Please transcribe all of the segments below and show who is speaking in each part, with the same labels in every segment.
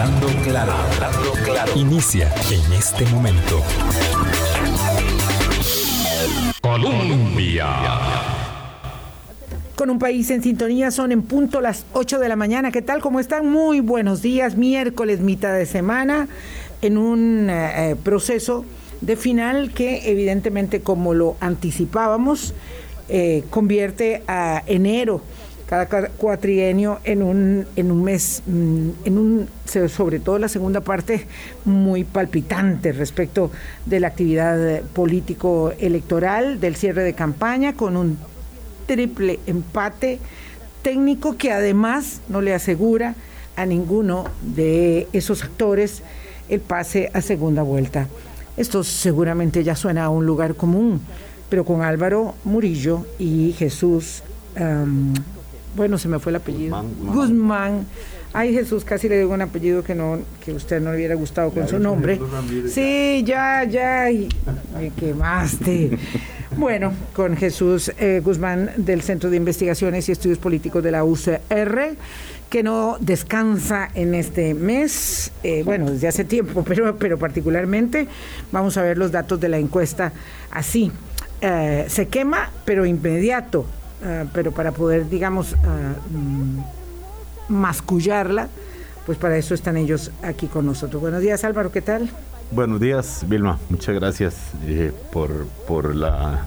Speaker 1: Hablando claro, claro. Inicia en este momento. Colombia.
Speaker 2: Con un país en sintonía son en punto las 8 de la mañana. ¿Qué tal? ¿Cómo están? Muy buenos días. Miércoles, mitad de semana, en un eh, proceso de final que evidentemente, como lo anticipábamos, eh, convierte a enero cada cuatrienio en un, en un mes, mm, en un, sobre todo la segunda parte, muy palpitante respecto de la actividad político-electoral, del cierre de campaña, con un triple empate técnico que además no le asegura a ninguno de esos actores el pase a segunda vuelta. Esto seguramente ya suena a un lugar común, pero con Álvaro Murillo y Jesús bueno, se me fue el apellido. Guzmán. Ay, Jesús, casi le digo un apellido que no que usted no le hubiera gustado con su nombre. Sí, ya, ya, y me quemaste. Bueno, con Jesús eh, Guzmán del Centro de Investigaciones y Estudios Políticos de la UCR, que no descansa en este mes, eh, bueno, desde hace tiempo, pero, pero particularmente vamos a ver los datos de la encuesta así. Eh, se quema, pero inmediato. Ah, pero para poder, digamos, mm, mascullarla, pues para eso están ellos aquí con nosotros. Buenos días Álvaro, ¿qué tal?
Speaker 3: Buenos días Vilma, muchas gracias eh, por, por la...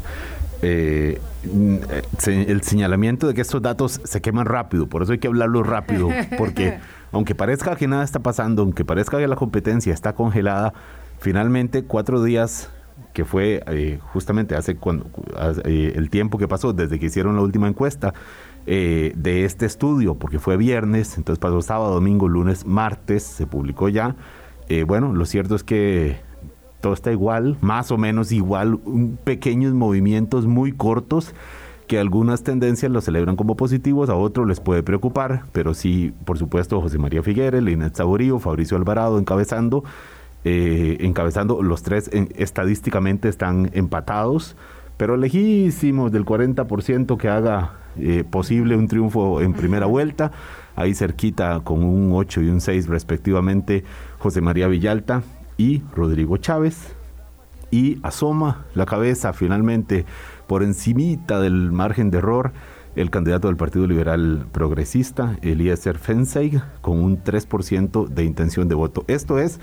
Speaker 3: Eh, el señalamiento de que estos datos se queman rápido, por eso hay que hablarlo rápido, porque aunque parezca que nada está pasando, aunque parezca que la competencia está congelada, finalmente cuatro días que fue eh, justamente hace cuando eh, el tiempo que pasó desde que hicieron la última encuesta eh, de este estudio, porque fue viernes, entonces pasó sábado, domingo, lunes, martes, se publicó ya. bueno, lo cierto es que todo está igual, más o menos igual, pequeños movimientos muy cortos que algunas tendencias lo celebran como positivos, a otros les puede preocupar, pero sí, por supuesto, José María Figueres, Linet Saborío, Fabricio Alvarado encabezando eh, encabezando. Los tres estadísticamente están empatados, pero lejísimos del 40% que haga eh, posible un triunfo en primera vuelta. Ahí cerquita con un 8 y un 6 respectivamente José María Villalta y Rodrigo Chávez. Y asoma la cabeza finalmente por encimita del margen de error el candidato del Partido Liberal Progresista, Eliezer Fensey, con un 3% de intención de voto. Esto es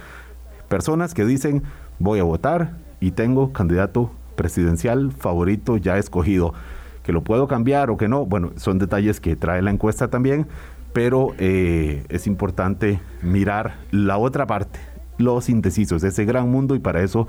Speaker 3: Personas que dicen voy a votar y tengo candidato presidencial favorito ya escogido. Que lo puedo cambiar o que no, bueno, son detalles que trae la encuesta también, pero eh, es importante mirar la otra parte, los indecisos, ese gran mundo y para eso,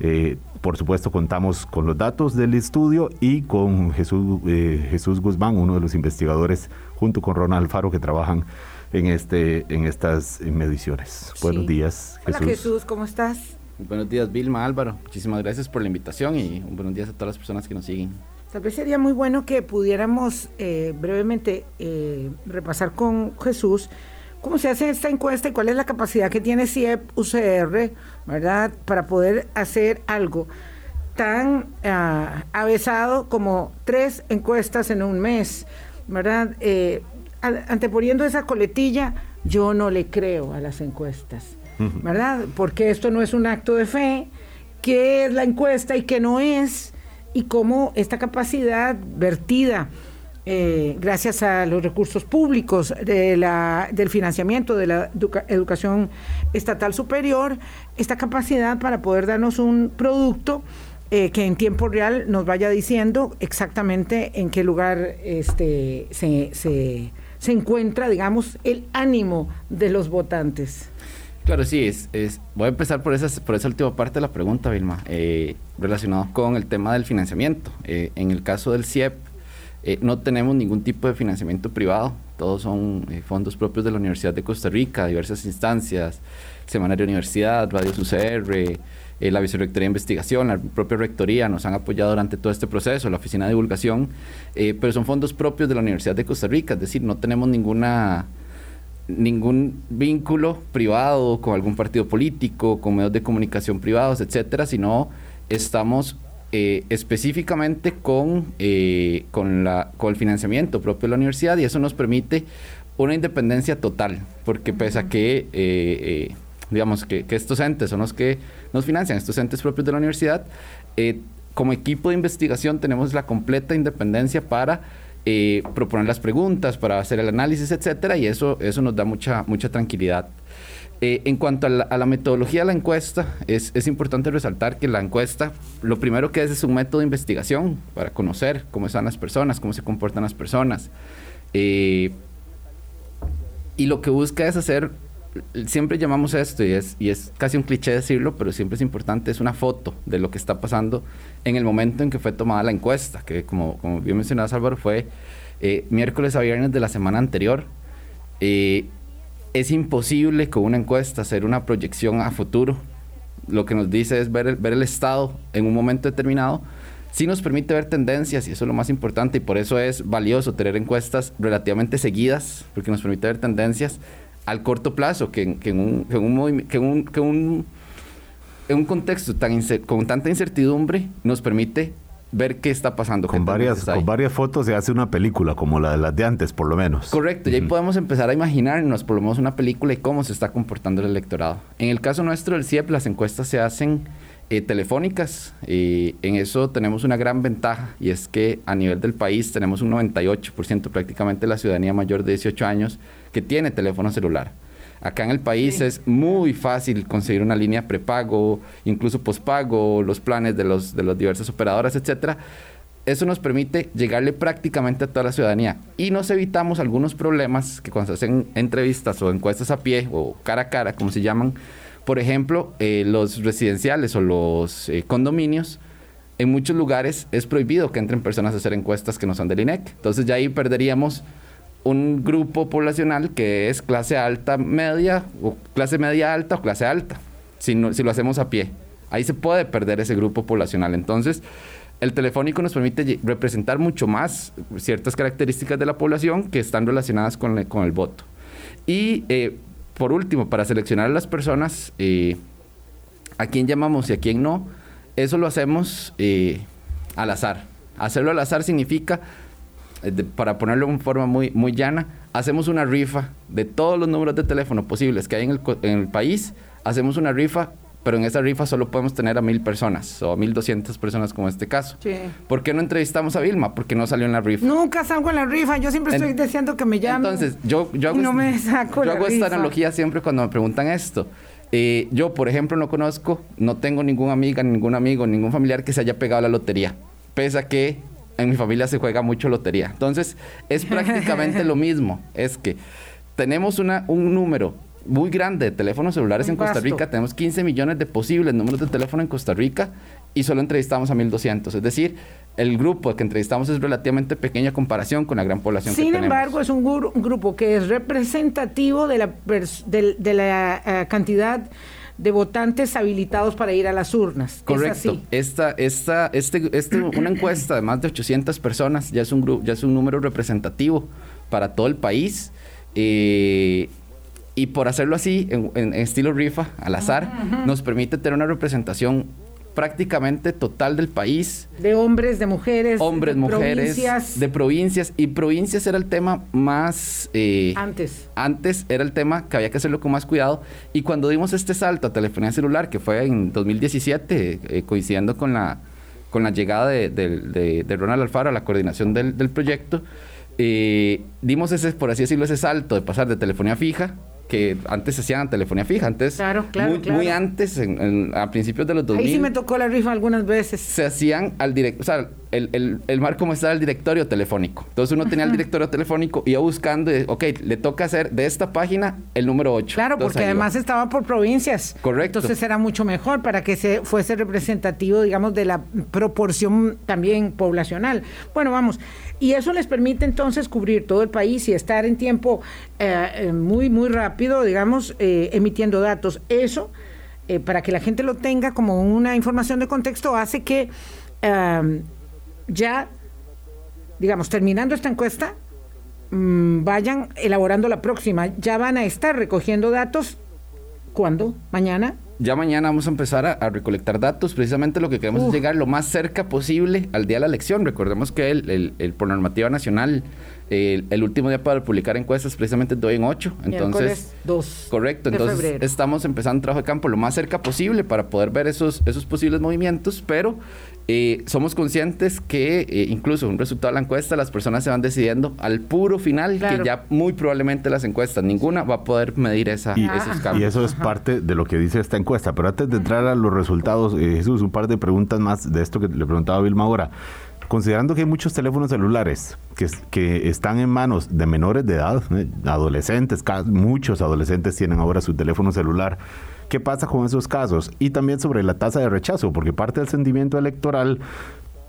Speaker 3: eh, por supuesto, contamos con los datos del estudio y con Jesús, eh, Jesús Guzmán, uno de los investigadores, junto con Ronald Alfaro, que trabajan en, este, en estas mediciones. Buenos días,
Speaker 2: Jesús. Hola Jesús, ¿cómo estás?
Speaker 4: Buenos días, Vilma, Álvaro. Muchísimas gracias por la invitación y buenos días a todas las personas que nos siguen.
Speaker 2: Tal vez sería muy bueno que pudiéramos eh, brevemente eh, repasar con Jesús cómo se hace esta encuesta y cuál es la capacidad que tiene CIEP UCR, ¿verdad?, para poder hacer algo tan uh, avesado como tres encuestas en un mes, ¿verdad? Eh, anteponiendo esa coletilla, yo no le creo a las encuestas, ¿verdad? Porque esto no es un acto de fe, qué es la encuesta y qué no es, y cómo esta capacidad vertida, eh, gracias a los recursos públicos de la, del financiamiento de la educación estatal superior, esta capacidad para poder darnos un producto eh, que en tiempo real nos vaya diciendo exactamente en qué lugar este, se, se se encuentra, digamos, el ánimo de los votantes.
Speaker 4: Claro, sí, es, voy a empezar por esa, por esa última parte de la pregunta, Vilma, eh, relacionado con el tema del financiamiento. Eh, en el caso del CIEP, eh, no tenemos ningún tipo de financiamiento privado, todos son fondos propios de la Universidad de Costa Rica, diversas instancias, Semanario Universidad, Radio UCR, eh, la Vicerrectoría de Investigación, la propia Rectoría nos han apoyado durante todo este proceso, la Oficina de Divulgación, eh, pero son fondos propios de la Universidad de Costa Rica, es decir, no tenemos ninguna ningún vínculo privado con algún partido político, con medios de comunicación privados, etcétera, sino estamos eh, específicamente con, con, la, con el financiamiento propio de la universidad y eso nos permite una independencia total, porque pese a que, eh, digamos, que, que, estos entes son los que nos financian, estos entes propios de la universidad, eh, como equipo de investigación tenemos la completa independencia para eh, proponer las preguntas, para hacer el análisis, etcétera, y eso, eso nos da mucha, mucha tranquilidad. Eh, en cuanto a la, metodología de la encuesta, es, es, importante resaltar que la encuesta, lo primero que es es un método de investigación para conocer cómo están las personas, cómo se comportan las personas. Eh, y lo que busca es hacer, siempre llamamos esto, y es, y es casi un cliché decirlo, pero siempre es importante, es una foto de lo que está pasando en el momento en que fue tomada la encuesta, que como, como bien mencionado Álvaro, fue eh, miércoles a viernes de la semana anterior. Eh, es imposible con una encuesta hacer una proyección a futuro. Lo que nos dice es ver el, ver el estado en un momento determinado. Sí nos permite ver tendencias y eso es lo más importante y por eso es valioso tener encuestas relativamente seguidas porque nos permite ver tendencias al corto plazo que, que en, un, que en un, que un, que un en un contexto tan con tanta incertidumbre nos permite ver qué está pasando.
Speaker 3: Con varias, con varias fotos se hace una película, como la de las de antes, por lo menos.
Speaker 4: Correcto, y ahí podemos empezar a imaginarnos por lo menos una película y cómo se está comportando el electorado. En el caso nuestro del CIEP, las encuestas se hacen eh, telefónicas y en eso tenemos una gran ventaja y es que a nivel del país tenemos un 98% prácticamente de la ciudadanía mayor de 18 años que tiene teléfono celular. Acá en el país es muy fácil conseguir una línea prepago, incluso pospago, los planes de los de las diversas operadoras, etcétera. Eso nos permite llegarle prácticamente a toda la ciudadanía y nos evitamos algunos problemas que cuando se hacen entrevistas o encuestas a pie o cara a cara, como se llaman, por ejemplo, eh, los residenciales o los eh, condominios, en muchos lugares es prohibido que entren personas a hacer encuestas que no son del INEC. Entonces ya ahí perderíamos un grupo poblacional que es clase alta, media, o clase media alta o clase alta, si, si lo hacemos a pie. Ahí se puede perder ese grupo poblacional. Entonces, el telefónico nos permite representar mucho más ciertas características de la población que están relacionadas con, el, con el voto. Y eh, por último, para seleccionar a las personas, eh, a quién llamamos y a quién no, eso lo hacemos eh, al azar. Hacerlo al azar significa eh, para ponerlo en forma muy, muy llana, hacemos una rifa de todos los números de teléfono posibles que hay en el, en el país, hacemos una rifa pero en esa rifa solo podemos tener a mil personas o a mil doscientas personas como este caso. Sí. ¿Por qué no entrevistamos a Vilma? Porque no salió en la rifa.
Speaker 2: Nunca salgo en la rifa, yo siempre estoy deseando que me llamen.
Speaker 4: Entonces, yo, yo hago,
Speaker 2: no me saco
Speaker 4: yo hago esta analogía siempre cuando me preguntan esto. Eh, yo, por ejemplo, no conozco, no tengo ninguna amiga, ningún amigo, ningún familiar que se haya pegado a la lotería. Pese a que en mi familia se juega mucho lotería. Entonces, es prácticamente lo mismo. Es que tenemos una, un número muy grande de teléfonos celulares en Costa Rica. Tenemos 15 millones de posibles números de teléfono en Costa Rica y solo entrevistamos a 1200. Es decir, el grupo que entrevistamos es relativamente pequeño en comparación con la gran población
Speaker 2: Sin
Speaker 4: que
Speaker 2: tenemos. Sin embargo, es un, grupo que es representativo de la, de, la uh, cantidad de votantes habilitados para ir a las urnas.
Speaker 4: Correcto. Esta, esta, este, este, una encuesta de más de 800 personas ya es un, grupo, ya es un número representativo para todo el país. Eh, y por hacerlo así, en, estilo rifa, al azar, nos permite tener una representación prácticamente total del país.
Speaker 2: De hombres, de mujeres.
Speaker 4: Hombres,
Speaker 2: de
Speaker 4: mujeres.
Speaker 2: Provincias.
Speaker 4: De provincias. Y provincias era el tema más...
Speaker 2: Eh, antes.
Speaker 4: Antes era el tema que había que hacerlo con más cuidado. Y cuando dimos este salto a telefonía celular, que fue en 2017, eh, coincidiendo con la, con la llegada de, Ronald Alfaro a la coordinación del, proyecto, eh, dimos ese, por así decirlo, ese salto de pasar de telefonía fija que antes se hacían telefonía fija, antes,
Speaker 2: claro, claro,
Speaker 4: muy, muy antes, a principios de los 2000.
Speaker 2: Ahí sí me tocó la rifa algunas veces.
Speaker 4: Se hacían al directo, o sea, el, el, el marco estaba el directorio telefónico. Entonces uno tenía el directorio telefónico, iba buscando, y, ok, le toca hacer de esta página el número 8.
Speaker 2: Claro, porque además estaba por provincias.
Speaker 4: Correcto.
Speaker 2: Entonces era mucho mejor para que se fuese representativo, digamos, de la proporción también poblacional. Bueno, vamos. Y eso les permite entonces cubrir todo el país y estar en tiempo eh, eh, muy, muy rápido, digamos, eh, emitiendo datos. Eso, para que la gente lo tenga como una información de contexto, hace que ya, digamos, terminando esta encuesta, mm, vayan elaborando la próxima. Ya van a estar recogiendo datos. ¿Cuándo? ¿Mañana?
Speaker 4: ya mañana vamos a empezar a, recolectar datos. Precisamente lo que queremos es llegar lo más cerca posible al día de la elección. Recordemos que el, el, por normativa nacional el, último día para publicar encuestas precisamente doy en 8. Entonces,
Speaker 2: 2
Speaker 4: correcto. Entonces estamos empezando un trabajo de campo lo más cerca posible para poder ver esos, esos posibles movimientos, pero eh, somos conscientes que eh, incluso un resultado de la encuesta las personas se van decidiendo al puro final que ya muy probablemente las encuestas ninguna va a poder medir esa, esos cambios.
Speaker 3: Y eso es parte de lo que dice esta encuesta. Pero antes de entrar a los resultados, eh, Jesús, un par de preguntas más de esto que le preguntaba Vilma ahora considerando que hay muchos teléfonos celulares que, están en manos de menores de edad, adolescentes, muchos adolescentes tienen ahora su teléfono celular, ¿Qué pasa con esos casos? Y también sobre la tasa de rechazo, porque parte del sentimiento electoral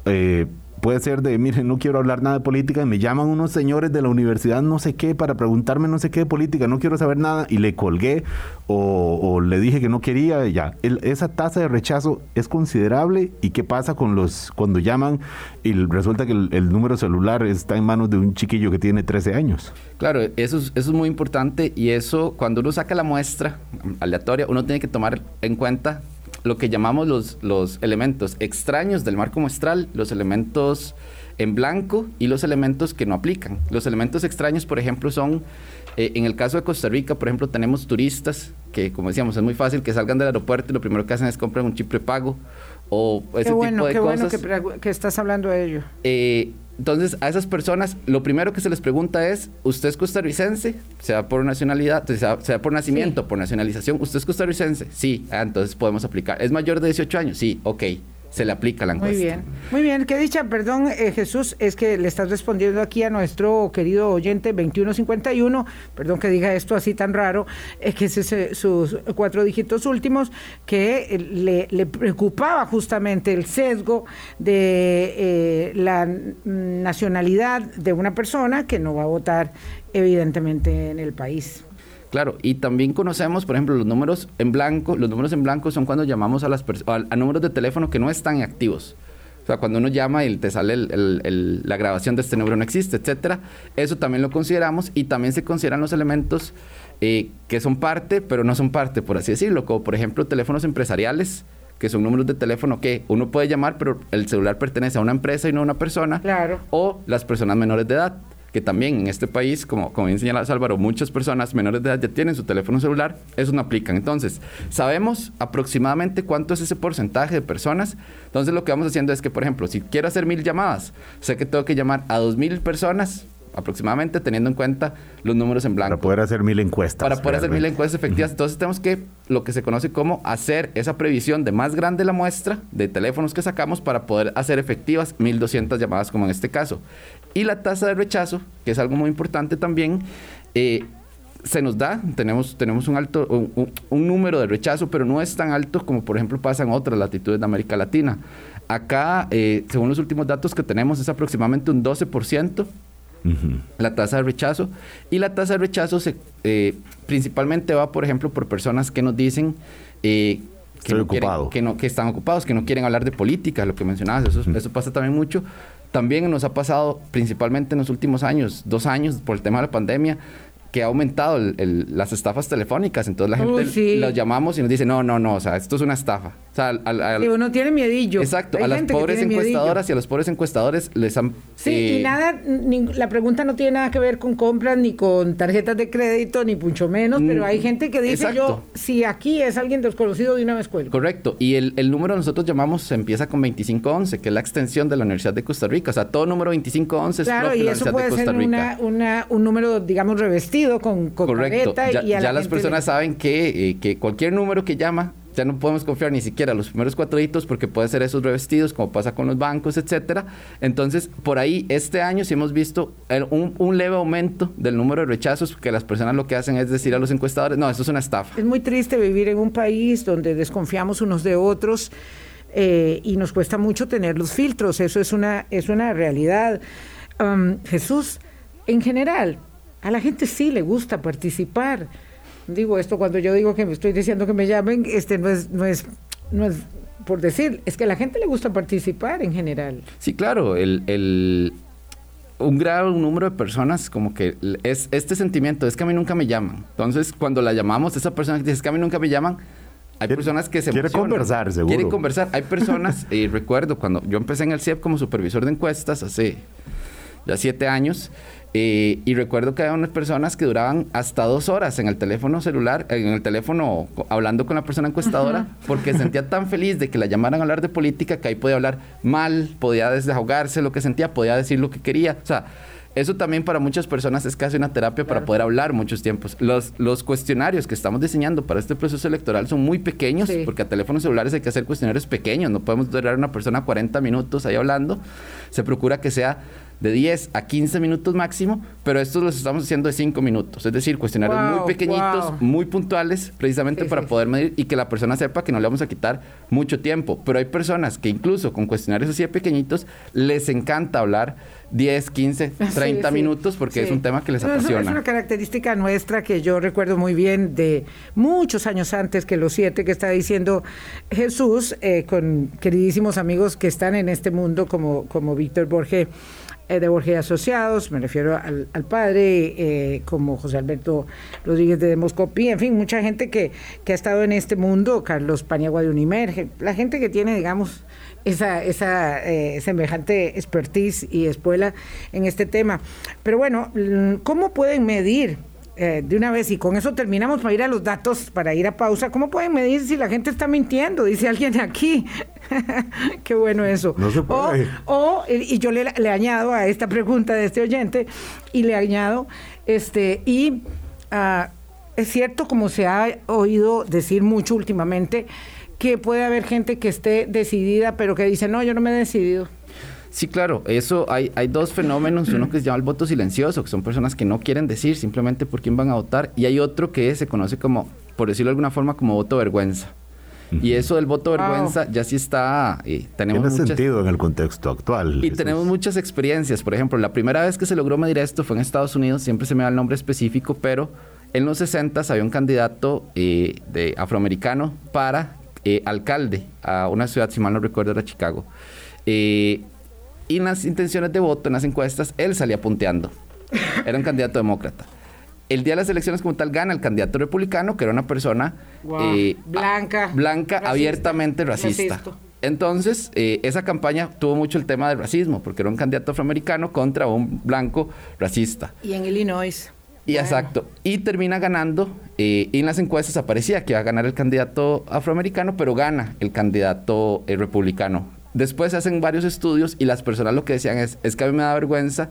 Speaker 3: eh, puede ser de, miren, no quiero hablar nada de política, y me llaman unos señores de la universidad no sé qué para preguntarme no sé qué de política, no quiero saber nada, y le colgué o, le dije que no quería, ya. esa tasa de rechazo es considerable, ¿y qué pasa con los, cuando llaman y resulta que el, número celular está en manos de un chiquillo que tiene 13 años?
Speaker 4: Claro, eso es, eso es muy importante, y eso, cuando uno saca la muestra aleatoria, uno tiene que tomar en cuenta lo que llamamos los, los elementos extraños del marco muestral, los elementos en blanco y los elementos que no aplican. Los elementos extraños, por ejemplo, son, eh, en el caso de Costa Rica, por ejemplo, tenemos turistas que, como decíamos, es muy fácil que salgan del aeropuerto y lo primero que hacen es comprar un chip prepago o ese
Speaker 2: qué bueno,
Speaker 4: tipo de
Speaker 2: qué
Speaker 4: cosas.
Speaker 2: bueno que, estás hablando de ello.
Speaker 4: Eh, entonces, a esas personas, lo primero que se les pregunta es, ¿usted es costarricense? Sea por nacionalidad, sea, por nacimiento, por nacionalización, ¿usted es costarricense? Sí, ah, entonces podemos aplicar. ¿Es mayor de 18 años? Sí, ok se le aplica la encuesta.
Speaker 2: Muy bien, muy bien. Qué dicha, perdón, eh, Jesús, es que le estás respondiendo aquí a nuestro querido oyente 2151, perdón que diga esto así tan raro, es que es sus cuatro dígitos últimos, que eh, le, preocupaba justamente el sesgo de eh, la nacionalidad de una persona que no va a votar evidentemente en el país.
Speaker 4: Claro, y también conocemos, por ejemplo, los números en blanco. Los números en blanco son cuando llamamos a, las a, números de teléfono que no están activos. O sea, cuando uno llama y te sale la grabación de este número no existe, etcétera. Eso también lo consideramos y también se consideran los elementos eh, que son parte, pero no son parte, por así decirlo, como por ejemplo teléfonos empresariales, que son números de teléfono que uno puede llamar, pero el celular pertenece a una empresa y no a una persona.
Speaker 2: Claro.
Speaker 4: O las personas menores de edad que también en este país, como, como bien señala Álvaro, muchas personas menores de edad ya tienen su teléfono celular, eso no aplican. Entonces, sabemos aproximadamente cuánto es ese porcentaje de personas. Entonces, lo que vamos haciendo es que, por ejemplo, si quiero hacer mil llamadas, sé que tengo que llamar a dos mil personas aproximadamente teniendo en cuenta los números en blanco.
Speaker 3: Para poder hacer mil encuestas.
Speaker 4: Para poder hacer mil encuestas efectivas. Entonces tenemos que, lo que se conoce como hacer esa previsión de más grande la muestra de teléfonos que sacamos para poder hacer efectivas 1200 llamadas como en este caso. Y la tasa de rechazo, que es algo muy importante también, eh, se nos da, tenemos, tenemos un alto, un, número de rechazo, pero no es tan alto como por ejemplo pasa en otras latitudes de América Latina. Acá, eh, según los últimos datos que tenemos, es aproximadamente un 12% la tasa de rechazo. Y la tasa de rechazo se, eh, principalmente va, por ejemplo, por personas que nos dicen que, no que, no, que están ocupados, que no quieren hablar de política, lo que mencionabas, eso, eso pasa también mucho. También nos ha pasado, principalmente en los últimos años, dos años, por el tema de la pandemia, que ha aumentado las estafas telefónicas. Entonces la gente los llamamos y nos dice, no, no, no, o sea, esto es una estafa. O sea,
Speaker 2: al, uno tiene miedillo.
Speaker 4: Exacto, a las pobres encuestadoras y a los pobres encuestadores les han...
Speaker 2: Sí, y eh, nada, la pregunta no tiene nada que ver con compras, ni con tarjetas de crédito, ni mucho menos, pero hay mm, gente que dice yo, si aquí es alguien desconocido de una vez cuelgo.
Speaker 4: Correcto, y el, el número nosotros llamamos, se empieza con 2511, que es la extensión de la Universidad de Costa Rica. O sea, todo número 2511
Speaker 2: claro,
Speaker 4: es
Speaker 2: y eso puede ser una, un número, digamos, revestido con,
Speaker 4: Correcto. ya, las personas saben que, eh, que cualquier número que llama ya no podemos confiar ni siquiera los primeros cuatro porque puede ser esos revestidos, como pasa con los bancos, etcétera. Entonces, por ahí, este año sí hemos visto un, un, leve aumento del número de rechazos, que las personas lo que hacen es decir a los encuestadores, no, esto es una estafa.
Speaker 2: Es muy triste vivir en un país donde desconfiamos unos de otros eh, y nos cuesta mucho tener los filtros, eso es una, es una realidad. Jesús, en general, a la gente sí le gusta participar. Digo esto cuando yo digo que me estoy diciendo que me llamen, este no es, no es, no es por decir, es que a la gente le gusta participar en general.
Speaker 4: Sí, claro, el, el un gran número de personas como que es este sentimiento, es que a mí nunca me llaman. Entonces, cuando la llamamos, esa persona que dice es que a mí nunca me llaman, hay personas que se
Speaker 3: Quiere conversar, seguro.
Speaker 4: Quieren conversar. Hay personas, y recuerdo cuando yo empecé en el CIEP como supervisor de encuestas hace ya siete años, Eh, y recuerdo que había unas personas que duraban hasta dos horas en el teléfono celular, en el teléfono hablando con la persona encuestadora, porque sentía tan feliz de que la llamaran a hablar de política que ahí podía hablar mal, podía desahogarse lo que sentía, podía decir lo que quería. O sea, eso también para muchas personas es casi una terapia para poder hablar muchos tiempos. Los, los cuestionarios que estamos diseñando para este proceso electoral son muy pequeños, porque a teléfonos celulares hay que hacer cuestionarios pequeños, no podemos durar a una persona 40 minutos ahí hablando. Se procura que sea de 10 a 15 minutos máximo, pero estos los estamos haciendo de 5 minutos. Es decir, cuestionarios muy pequeñitos, muy puntuales, precisamente para poder medir y que la persona sepa que no le vamos a quitar mucho tiempo. Pero hay personas que incluso con cuestionarios así de pequeñitos les encanta hablar 10, 15, 30 minutos porque es un tema que les apasiona.
Speaker 2: Es una característica nuestra que yo recuerdo muy bien de muchos años antes que los siete que está diciendo Jesús, eh, con queridísimos amigos que están en este mundo como, como Víctor Borges de Borges Asociados, me refiero al, padre, eh, como José Alberto Rodríguez de Demoscopí, en fin, mucha gente que, que ha estado en este mundo, Carlos Paniagua de Unimerge, la gente que tiene, digamos, esa, esa eh, semejante expertise y espuela en este tema. Pero bueno, ¿cómo pueden medir eh, de una vez, y con eso terminamos para ir a los datos, para ir a pausa, ¿cómo pueden medir si la gente está mintiendo? Dice alguien aquí. Qué bueno eso.
Speaker 3: No se puede.
Speaker 2: O, y yo le, añado a esta pregunta de este oyente, y le añado, este, y ah, es cierto, como se ha oído decir mucho últimamente, que puede haber gente que esté decidida, pero que dice, no, yo no me he decidido.
Speaker 4: Sí, claro, eso hay, hay dos fenómenos, uno que se llama el voto silencioso, que son personas que no quieren decir simplemente por quién van a votar, y hay otro que se conoce como, por decirlo de alguna forma, como voto vergüenza. Y eso del voto vergüenza ya sí está. Eh, tenemos
Speaker 3: Tiene sentido en el contexto actual.
Speaker 4: Y tenemos muchas experiencias. Por ejemplo, la primera vez que se logró medir esto fue en Estados Unidos, siempre se me da el nombre específico, pero en los 60 había un candidato eh, de afroamericano para eh, alcalde a una ciudad, si mal no recuerdo, era Chicago. Eh, y en las intenciones de voto, en las encuestas, él salía punteando. Era un candidato demócrata. El día de las elecciones como tal gana el candidato republicano, que era una persona
Speaker 2: eh, blanca,
Speaker 4: blanca abiertamente racista. Entonces, eh, esa campaña tuvo mucho el tema del racismo, porque era un candidato afroamericano contra un blanco racista.
Speaker 2: Y en Illinois.
Speaker 4: Y exacto. Y termina ganando. Eh, y en las encuestas aparecía que iba a ganar el candidato afroamericano, pero gana el candidato republicano. Después se hacen varios estudios y las personas lo que decían es, es que a mí me da vergüenza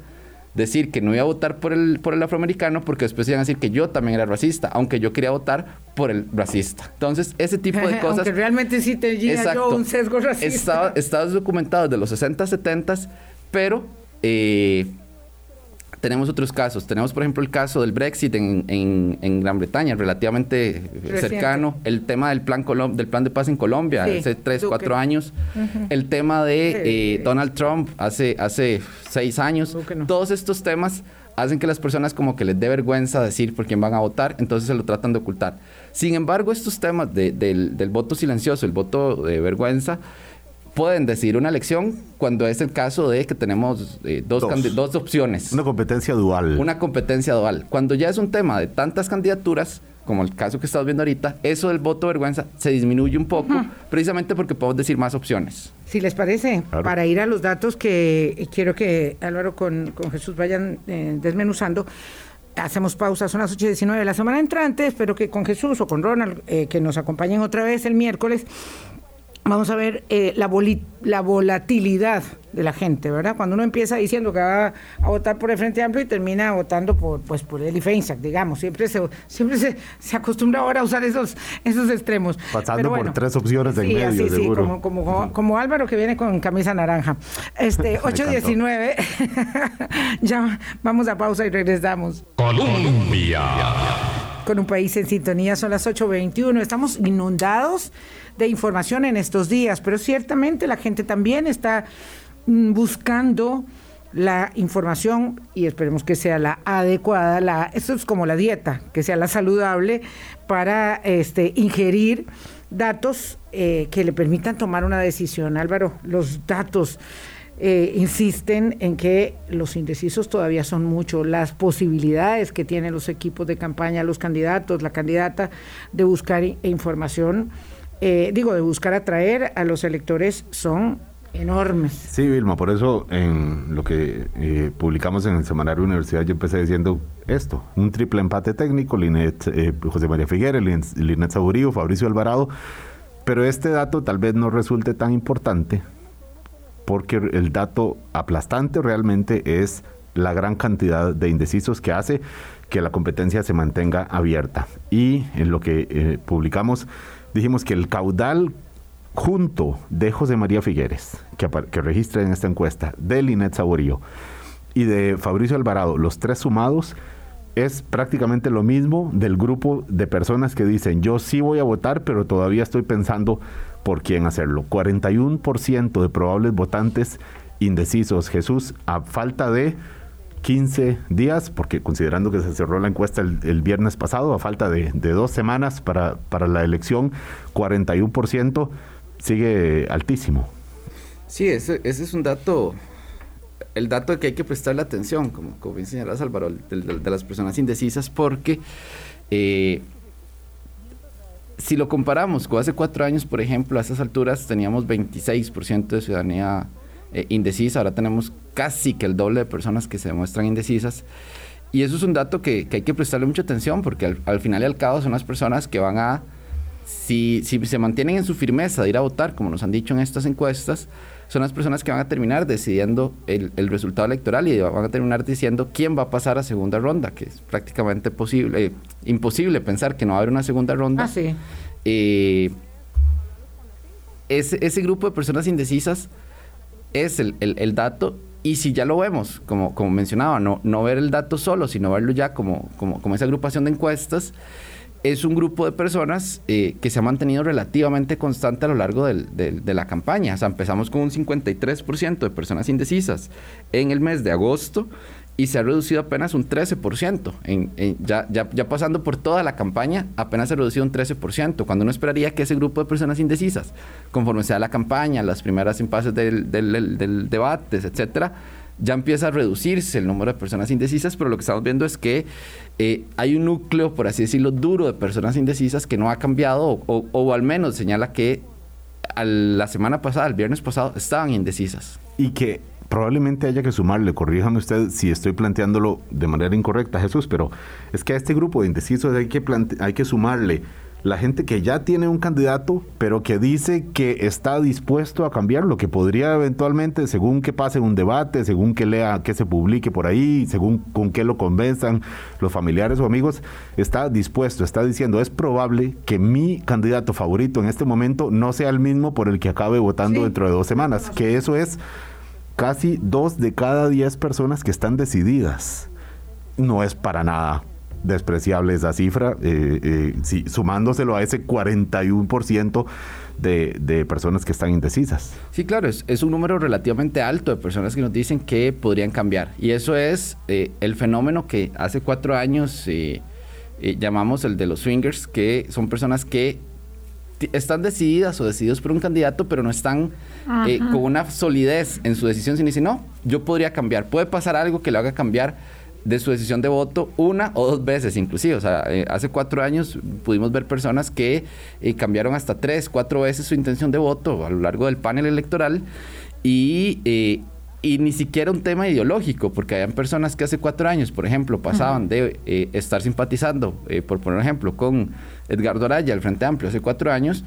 Speaker 4: decir que no iba a votar por el, por el afroamericano porque después iban a decir que yo también era racista, aunque yo quería votar por el racista. Entonces, ese tipo de cosas...
Speaker 2: aunque realmente sí tenía yo un sesgo racista.
Speaker 4: Estaba, documentado desde los 60, 70, pero... Eh, tenemos otros casos. Tenemos, por ejemplo, el caso del Brexit en, en, Gran Bretaña, relativamente cercano. El tema del plan, del plan de paz en Colombia, hace tres, cuatro años. El tema de eh, Donald Trump hace, hace seis años. Todos estos temas hacen que las personas como que les dé vergüenza decir por quién van a votar, entonces se lo tratan de ocultar. Sin embargo, estos temas del, del voto silencioso, el voto de vergüenza, pueden decidir una elección cuando es el caso de que tenemos eh, dos, dos. opciones.
Speaker 3: Una competencia dual.
Speaker 4: Una competencia dual. Cuando ya es un tema de tantas candidaturas, como el caso que estamos viendo ahorita, eso del voto vergüenza se disminuye un poco, precisamente porque podemos decir más opciones.
Speaker 2: Si les parece, para ir a los datos que quiero que Álvaro con, con Jesús vayan eh, desmenuzando, hacemos pausa, son las 8.19 de la semana entrante, espero que con Jesús o con Ronald, eh, que nos acompañen otra vez el miércoles, vamos a ver eh, la, la volatilidad de la gente, ¿verdad? Cuando uno empieza diciendo que va a votar por el Frente Amplio y termina votando por, pues, por Eli Feinsack, digamos, siempre se, siempre se, se, acostumbra ahora a usar esos, esos extremos.
Speaker 3: Pasando por tres opciones en medio,
Speaker 2: sí, seguro. Sí, como, como, como, Álvaro que viene con camisa naranja. Este, 8.19, ya vamos a pausa y regresamos.
Speaker 1: Colombia.
Speaker 2: Con un país en sintonía, son las 8.21, estamos inundados de información en estos días, pero ciertamente la gente también está mm, buscando la información y esperemos que sea la adecuada, la, esto es como la dieta, que sea la saludable para este, ingerir datos eh, que le permitan tomar una decisión. Álvaro, los datos eh, insisten en que los indecisos todavía son muchos, las posibilidades que tienen los equipos de campaña, los candidatos, la candidata de buscar información eh, digo, de buscar atraer a los electores son enormes.
Speaker 3: Sí, Vilma, por eso en lo que eh, publicamos en el Semanario Universidad yo empecé diciendo esto, un triple empate técnico, Linet, eh, José María Figueres, Linet Saburío, Fabricio Alvarado, pero este dato tal vez no resulte tan importante porque el dato aplastante realmente es la gran cantidad de indecisos que hace que la competencia se mantenga abierta. Y en lo que publicamos dijimos que el caudal junto de José María Figueres, que, registra en esta encuesta, de Linet Saborío y de Fabricio Alvarado, los tres sumados, es prácticamente lo mismo del grupo de personas que dicen yo sí voy a votar, pero todavía estoy pensando por quién hacerlo. 41% de probables votantes indecisos. Jesús, a falta de 15 días, porque considerando que se cerró la encuesta el, viernes pasado, a falta de, dos semanas para, para la elección, 41% sigue altísimo.
Speaker 4: Sí, ese, es un dato, el dato que hay que prestarle atención, como, como bien señalas Álvaro, de, las personas indecisas, porque eh, si lo comparamos con hace cuatro años, por ejemplo, a esas alturas teníamos 26% de ciudadanía eh, indecisa, ahora tenemos casi que el doble de personas que se demuestran indecisas. Y eso es un dato que, hay que prestarle mucha atención porque al, al final y al cabo son las personas que van a si, se mantienen en su firmeza de ir a votar, como nos han dicho en estas encuestas, son las personas que van a terminar decidiendo el, resultado electoral y van a terminar diciendo quién va a pasar a segunda ronda, que es prácticamente posible, eh, imposible pensar que no va a haber una segunda ronda.
Speaker 2: Ah, sí.
Speaker 4: Eh, ese, grupo de personas indecisas es el, dato y si ya lo vemos, como, como mencionaba, no, no ver el dato solo, sino verlo ya como, como, como esa agrupación de encuestas, es un grupo de personas eh, que se ha mantenido relativamente constante a lo largo de la campaña. O sea, empezamos con un 53% de personas indecisas en el mes de agosto y se ha reducido apenas un 13%. En, ya, ya, ya, pasando por toda la campaña, apenas se ha reducido un 13%, cuando uno esperaría que ese grupo de personas indecisas, conforme sea la campaña, las primeras impases del, del, del debates, etcétera, ya empieza a reducirse el número de personas indecisas, pero lo que estamos viendo es que eh, hay un núcleo, por así decirlo, duro de personas indecisas que no ha cambiado o, al menos señala que la semana pasada, el viernes pasado, estaban indecisas.
Speaker 3: Y que probablemente haya que sumarle, corríjame usted si estoy planteándolo de manera incorrecta, Jesús, pero es que a este grupo de indecisos hay que, hay que sumarle la gente que ya tiene un candidato, pero que dice que está dispuesto a cambiarlo, que podría eventualmente, según que pase un debate, según que lea, que se publique por ahí, según con qué lo convenzan los familiares o amigos, está dispuesto, está diciendo, es probable que mi candidato favorito en este momento no sea el mismo por el que acabe votando dentro de dos semanas, que eso es casi dos de cada diez personas que están decididas. No es para nada despreciable esa cifra, eh, eh, sumándoselo a ese 41% de, de, personas que están indecisas.
Speaker 4: Sí, claro, es, un número relativamente alto de personas que nos dicen que podrían cambiar. Y eso es eh, el fenómeno que hace cuatro años llamamos el de los swingers, que son personas que están decididas o decididos por un candidato, pero no están con una solidez en su decisión, sino dicen, no, yo podría cambiar. Puede pasar algo que lo haga cambiar de su decisión de voto una o dos veces inclusive. O sea, eh, hace cuatro años pudimos ver personas que eh, cambiaron hasta tres, cuatro veces su intención de voto a lo largo del panel electoral y, eh, y ni siquiera un tema ideológico, porque habían personas que hace cuatro años, por ejemplo, pasaban de estar simpatizando, por poner un ejemplo, con Edgardo Araya, el Frente Amplio, hace cuatro años,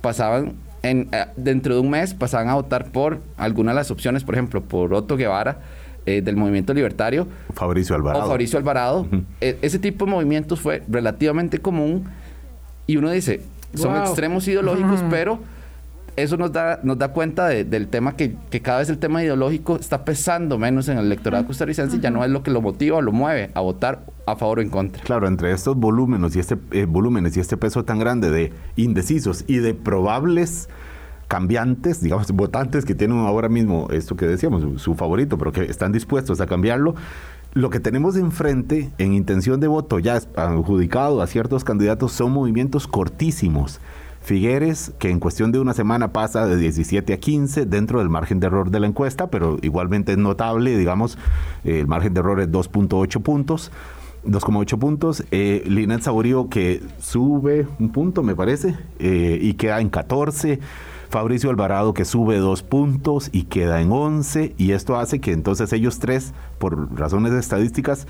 Speaker 4: pasaban en, dentro de un mes, pasaban a votar por alguna de las opciones, por ejemplo, por Otto Guevara, eh, del movimiento libertario.
Speaker 3: Fabricio Alvarado.
Speaker 4: O Fabricio Alvarado. E, ese tipo de movimientos fue relativamente común y uno dice, son extremos ideológicos, pero eso nos da, nos da cuenta del tema que, cada vez el tema ideológico está pesando menos en el electorado costarricense y ya no es lo que lo motiva o lo mueve a votar a favor o en contra.
Speaker 3: Claro, entre estos volúmenes y este, eh, volúmenes y este peso tan grande de indecisos y de probables cambiantes, digamos, votantes que tienen ahora mismo esto que decíamos, su, favorito, pero que están dispuestos a cambiarlo. Lo que tenemos enfrente en intención de voto ya adjudicado a ciertos candidatos son movimientos cortísimos. Figueres, que en cuestión de una semana pasa de 17 a 15 dentro del margen de error de la encuesta, pero igualmente es notable, digamos, el margen de error es 2.8 puntos. 2,8 puntos. Eh, Linet Saborío que sube un punto, me parece, eh, y queda en 14. Fabricio Alvarado que sube dos puntos y queda en 11. Y esto hace que entonces ellos tres, por razones estadísticas,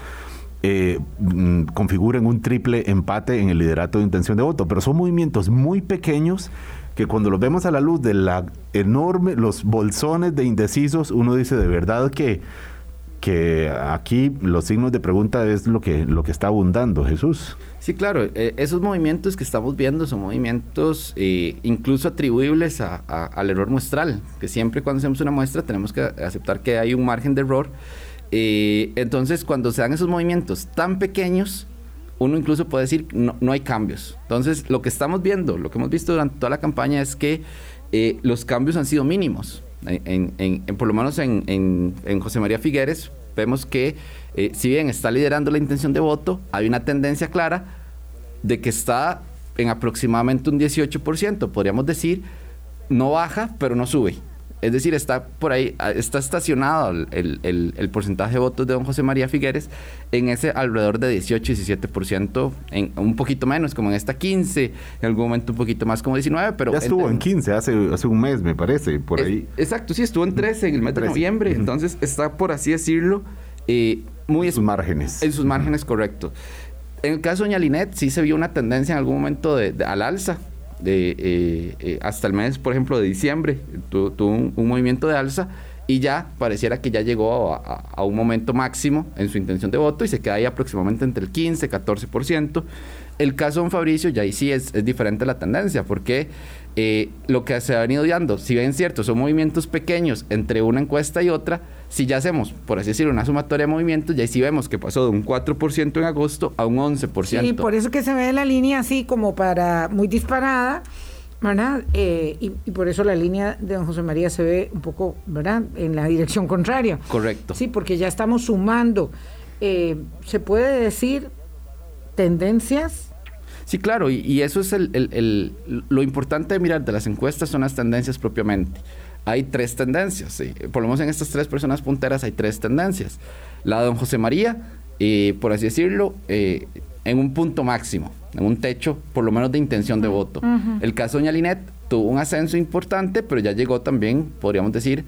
Speaker 3: eh, mm, configuren un triple empate en el liderato de intención de voto. Pero son movimientos muy pequeños que cuando los vemos a la luz de la enorme, los bolsones de indecisos, uno dice de verdad que que aquí los signos de pregunta es lo que, lo que está abundando, Jesús.
Speaker 4: Sí, claro, eh, esos movimientos que estamos viendo son movimientos eh, incluso atribuibles a, al error muestral, que siempre cuando hacemos una muestra tenemos que aceptar que hay un margen de error. Eh, entonces, cuando se dan esos movimientos tan pequeños, uno incluso puede decir no, no hay cambios. Entonces, lo que estamos viendo, lo que hemos visto durante toda la campaña es que los cambios han sido mínimos en, por lo menos en, José María Figueres, vemos que eh, si bien está liderando la intención de voto, hay una tendencia clara de que está en aproximadamente un 18%, podríamos decir, no baja, pero no sube. Es decir, está por ahí, ah, está estacionado el, porcentaje de votos de don José María Figueres en ese alrededor de 18, 17%, en, un poquito menos, como en esta 15, en algún momento un poquito más como 19, pero...
Speaker 3: Ya estuvo en, 15 hace, hace un mes, me parece, por ahí.
Speaker 4: Exacto, sí, estuvo en 13 en el mes de noviembre, entonces está, por así decirlo, eh, muy...
Speaker 3: En sus márgenes.
Speaker 4: En sus márgenes, correcto. En el caso de Doña Linet, sí se vio una tendencia en algún momento de, al alza de, eh, eh, hasta el mes, por ejemplo, de diciembre, tuvo un, movimiento de alza y ya pareciera que ya llegó a, un momento máximo en su intención de voto y se queda ahí aproximadamente entre el 15 14%. El caso de don Fabricio, ya ahí sí es, es diferente la tendencia, porque eh, lo que se ha venido dando, si bien cierto, son movimientos pequeños entre una encuesta y otra, si ya hacemos, por así decirlo, una sumatoria de movimientos, ya ahí sí vemos que pasó de un 4% en agosto a un 11%.
Speaker 2: Sí, por eso que se ve la línea así como para muy disparada. ¿verdad? Eh, y, por eso la línea de don José María se ve un poco, ¿verdad? En la dirección contraria.
Speaker 4: Correcto.
Speaker 2: Sí, porque ya estamos sumando. Eh, se puede decir tendencias
Speaker 4: Sí, claro, y, eso es el, lo importante de mirar de las encuestas son las tendencias propiamente. Hay tres tendencias, por lo menos en estas tres personas punteras hay tres tendencias. La de don José María, eh, por así decirlo, eh, en un punto máximo, en un techo, por lo menos de intención de voto. El caso de doña Linet tuvo un ascenso importante, pero ya llegó también, podríamos decir,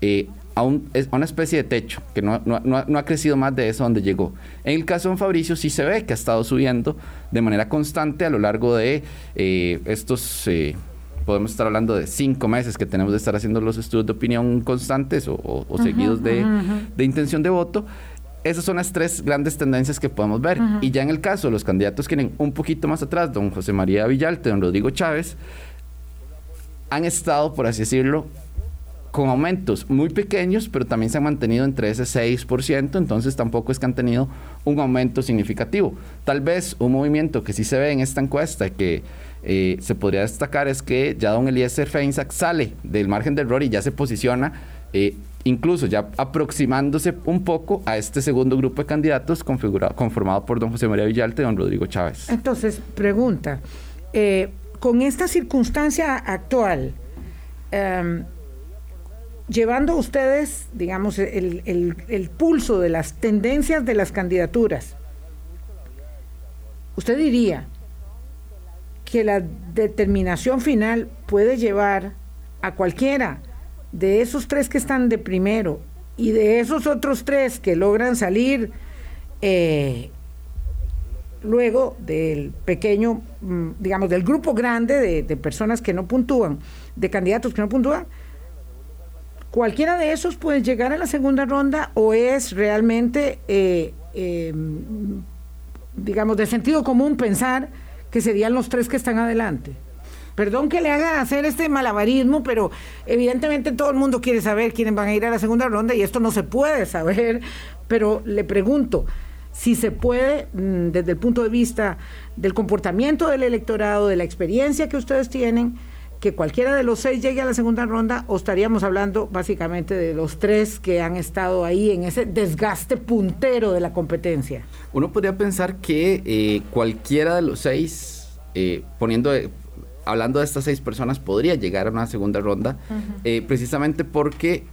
Speaker 4: eh, a, una especie de techo, que no, ha crecido más de eso donde llegó. En el caso de Fabricio sí se ve que ha estado subiendo de manera constante a lo largo de eh, estos, eh, podemos estar hablando de cinco meses que tenemos de estar haciendo los estudios de opinión constantes o, seguidos de, intención de voto. Esas son las tres grandes tendencias que podemos ver. Y ya en el caso de los candidatos que vienen un poquito más atrás, don José María Villalte, don Rodrigo Chávez, han estado, por así decirlo, con aumentos muy pequeños, pero también se han mantenido entre ese 6%, entonces tampoco es que han tenido un aumento significativo. Tal vez un movimiento que sí se ve en esta encuesta que eh, se podría destacar es que ya don Eliezer Feinsack sale del margen de error y ya se posiciona, eh, incluso ya aproximándose un poco a este segundo grupo de candidatos configurado, conformado por don José María Villalte y don Rodrigo Chávez.
Speaker 2: Entonces, pregunta, eh, con esta circunstancia actual, em, llevando ustedes, digamos, el, pulso de las tendencias de las candidaturas, usted diría que la determinación final puede llevar a cualquiera de esos tres que están de primero y de esos otros tres que logran salir eh, luego del pequeño, mm, digamos, del grupo grande de, de personas que no puntúan, de candidatos que no puntúan, ¿Cualquiera de esos puede llegar a la segunda ronda o es realmente, eh, eh, digamos, de sentido común pensar que serían los tres que están adelante? Perdón que le haga hacer este malabarismo, pero evidentemente todo el mundo quiere saber quiénes van a ir a la segunda ronda y esto no se puede saber, pero le pregunto si se puede, mm, desde el punto de vista del comportamiento del electorado, de la experiencia que ustedes tienen, que cualquiera de los seis llegue a la segunda ronda o estaríamos hablando básicamente de los tres que han estado ahí en ese desgaste puntero de la competencia?
Speaker 4: Uno podría pensar que eh, cualquiera de los seis, eh, poniendo, hablando de estas seis personas, podría llegar a una segunda ronda, eh, precisamente porque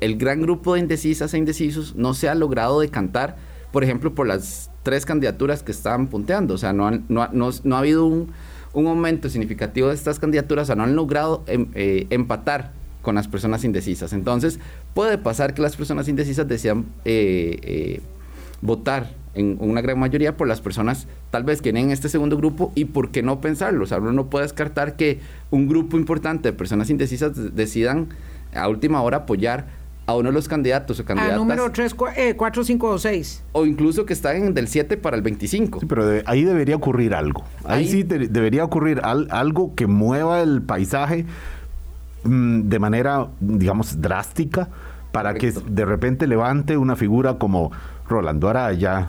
Speaker 4: el gran grupo de indecisas e indecisos no se ha logrado decantar, por ejemplo, por las tres candidaturas que estaban punteando. O sea, no, no, no, ha habido un, un, aumento significativo de estas candidaturas, o no han logrado em, eh, empatar con las personas indecisas. Entonces, puede pasar que las personas indecisas decidan eh, eh, votar en una gran mayoría por las personas tal vez que en este segundo grupo y por qué no pensarlo. O sea, uno no puede descartar que un grupo importante de personas indecisas decidan a última hora apoyar a uno de los candidatos o candidatas. A
Speaker 2: número 3, 4, 5 o 6.
Speaker 4: O incluso que están del 7 para el 25.
Speaker 3: Sí, pero ahí debería ocurrir algo. Ahí, sí debería ocurrir algo que mueva el paisaje mm, de manera, digamos, drástica para que de repente levante una figura como Rolando Araya,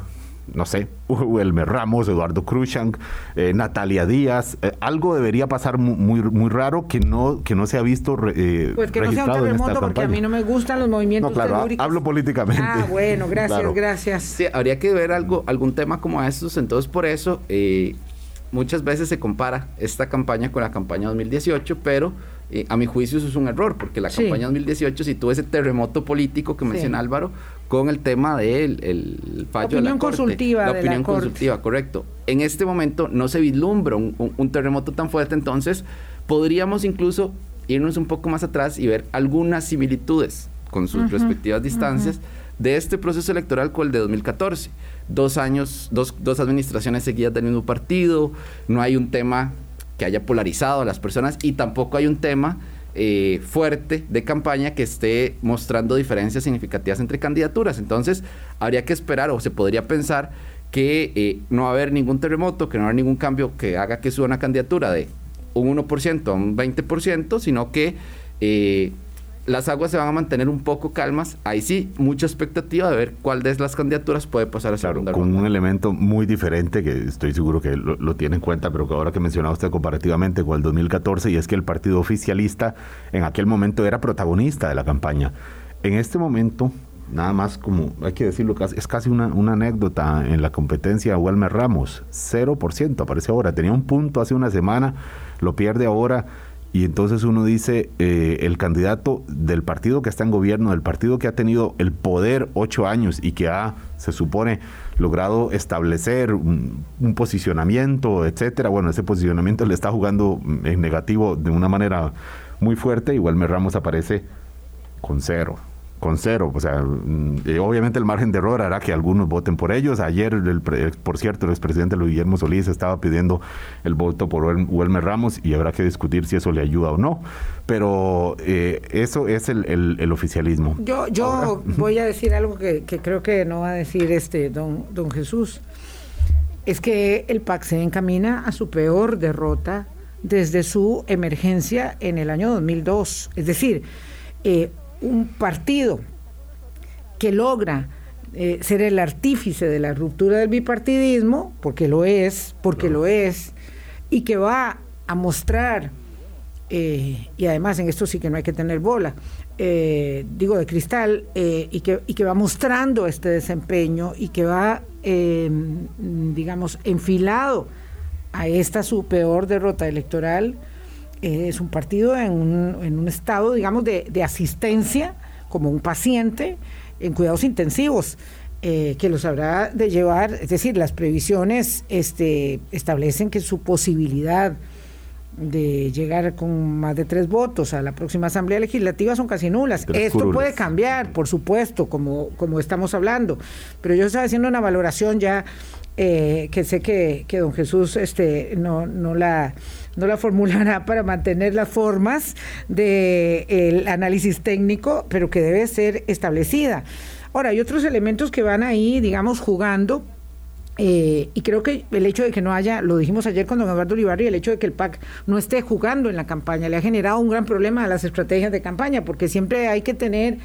Speaker 3: no sé, Elmer Ramos, Eduardo Cruzank, eh, Natalia Díaz, eh, algo debería pasar muy, muy raro que no, que no se ha visto
Speaker 2: eh, Pues que no sea un terremoto porque a mí no me gustan los movimientos
Speaker 3: no, claro, hablo políticamente.
Speaker 2: Ah, bueno, gracias, gracias.
Speaker 4: Sí, habría que ver algo, algún tema como estos, entonces por eso muchas veces se compara esta campaña con la campaña 2018, pero eh, a mi juicio eso es un error, porque la campaña 2018 situó ese terremoto político que menciona Álvaro con el tema del el fallo
Speaker 2: de
Speaker 4: la
Speaker 2: consultiva.
Speaker 4: La opinión consultiva, correcto. En este momento no se vislumbra un, terremoto tan fuerte, entonces podríamos incluso irnos un poco más atrás y ver algunas similitudes con sus respectivas distancias de este proceso electoral con el de 2014. Dos años, dos, dos administraciones seguidas del mismo partido, no hay un tema que haya polarizado a las personas y tampoco hay un tema eh, fuerte de campaña que esté mostrando diferencias significativas entre candidaturas. Entonces, habría que esperar o se podría pensar que eh, no va a haber ningún terremoto, que no va a haber ningún cambio que haga que suba una candidatura de un 1% a un 20%, sino que eh, las aguas se van a mantener un poco calmas. Ahí sí, mucha expectativa de ver cuál de las candidaturas puede pasar a
Speaker 3: segunda Con un elemento muy diferente que estoy seguro que lo, tiene en cuenta, pero que ahora que mencionaba usted comparativamente con el 2014, y es que el partido oficialista en aquel momento era protagonista de la campaña. En este momento, nada más como hay que decirlo, es casi una, una anécdota en la competencia Walmer Ramos, 0% aparece ahora, tenía un punto hace una semana, lo pierde ahora y entonces uno dice, eh, el candidato del partido que está en gobierno, del partido que ha tenido el poder ocho años y que ha, se supone, logrado establecer un, posicionamiento, etcétera. Bueno, ese posicionamiento le está jugando en negativo de una manera muy fuerte. Igual Ramos aparece con cero con cero. O sea, mm, eh, obviamente el margen de error hará que algunos voten por ellos. Ayer, el, por cierto, el expresidente Luis Guillermo Solís estaba pidiendo el voto por Huelme Ramos y habrá que discutir si eso le ayuda o no. Pero eh, eso es el, oficialismo.
Speaker 2: Yo, yo voy a decir algo que, creo que no va a decir este don, don Jesús. Es que el PAC se encamina a su peor derrota desde su emergencia en el año 2002. Es decir, eh, un partido que logra eh, ser el artífice de la ruptura del bipartidismo, porque lo es, porque lo es, y que va a mostrar, eh, y además en esto sí que no hay que tener bola, eh, digo de cristal, y, que, y que va mostrando este desempeño y que va, digamos, enfilado a esta su peor derrota electoral, es un partido en un, estado, digamos, de, asistencia, como un paciente en cuidados intensivos. Eh, que los habrá de llevar, es decir, las previsiones este, establecen que su posibilidad de llegar con más de tres votos a la próxima Asamblea Legislativa son casi nulas. Esto puede cambiar, por supuesto, como, como estamos hablando, pero yo estaba haciendo una valoración ya eh, que sé que, que, don Jesús este, no, no la no la formulará para mantener las formas del análisis técnico, pero que debe ser establecida. Ahora, hay otros elementos que van ahí, digamos, jugando. Eh, y creo que el hecho de que no haya, lo dijimos ayer con don Eduardo Olivari, el hecho de que el PAC no esté jugando en la campaña le ha generado un gran problema a las estrategias de campaña, porque siempre hay que tener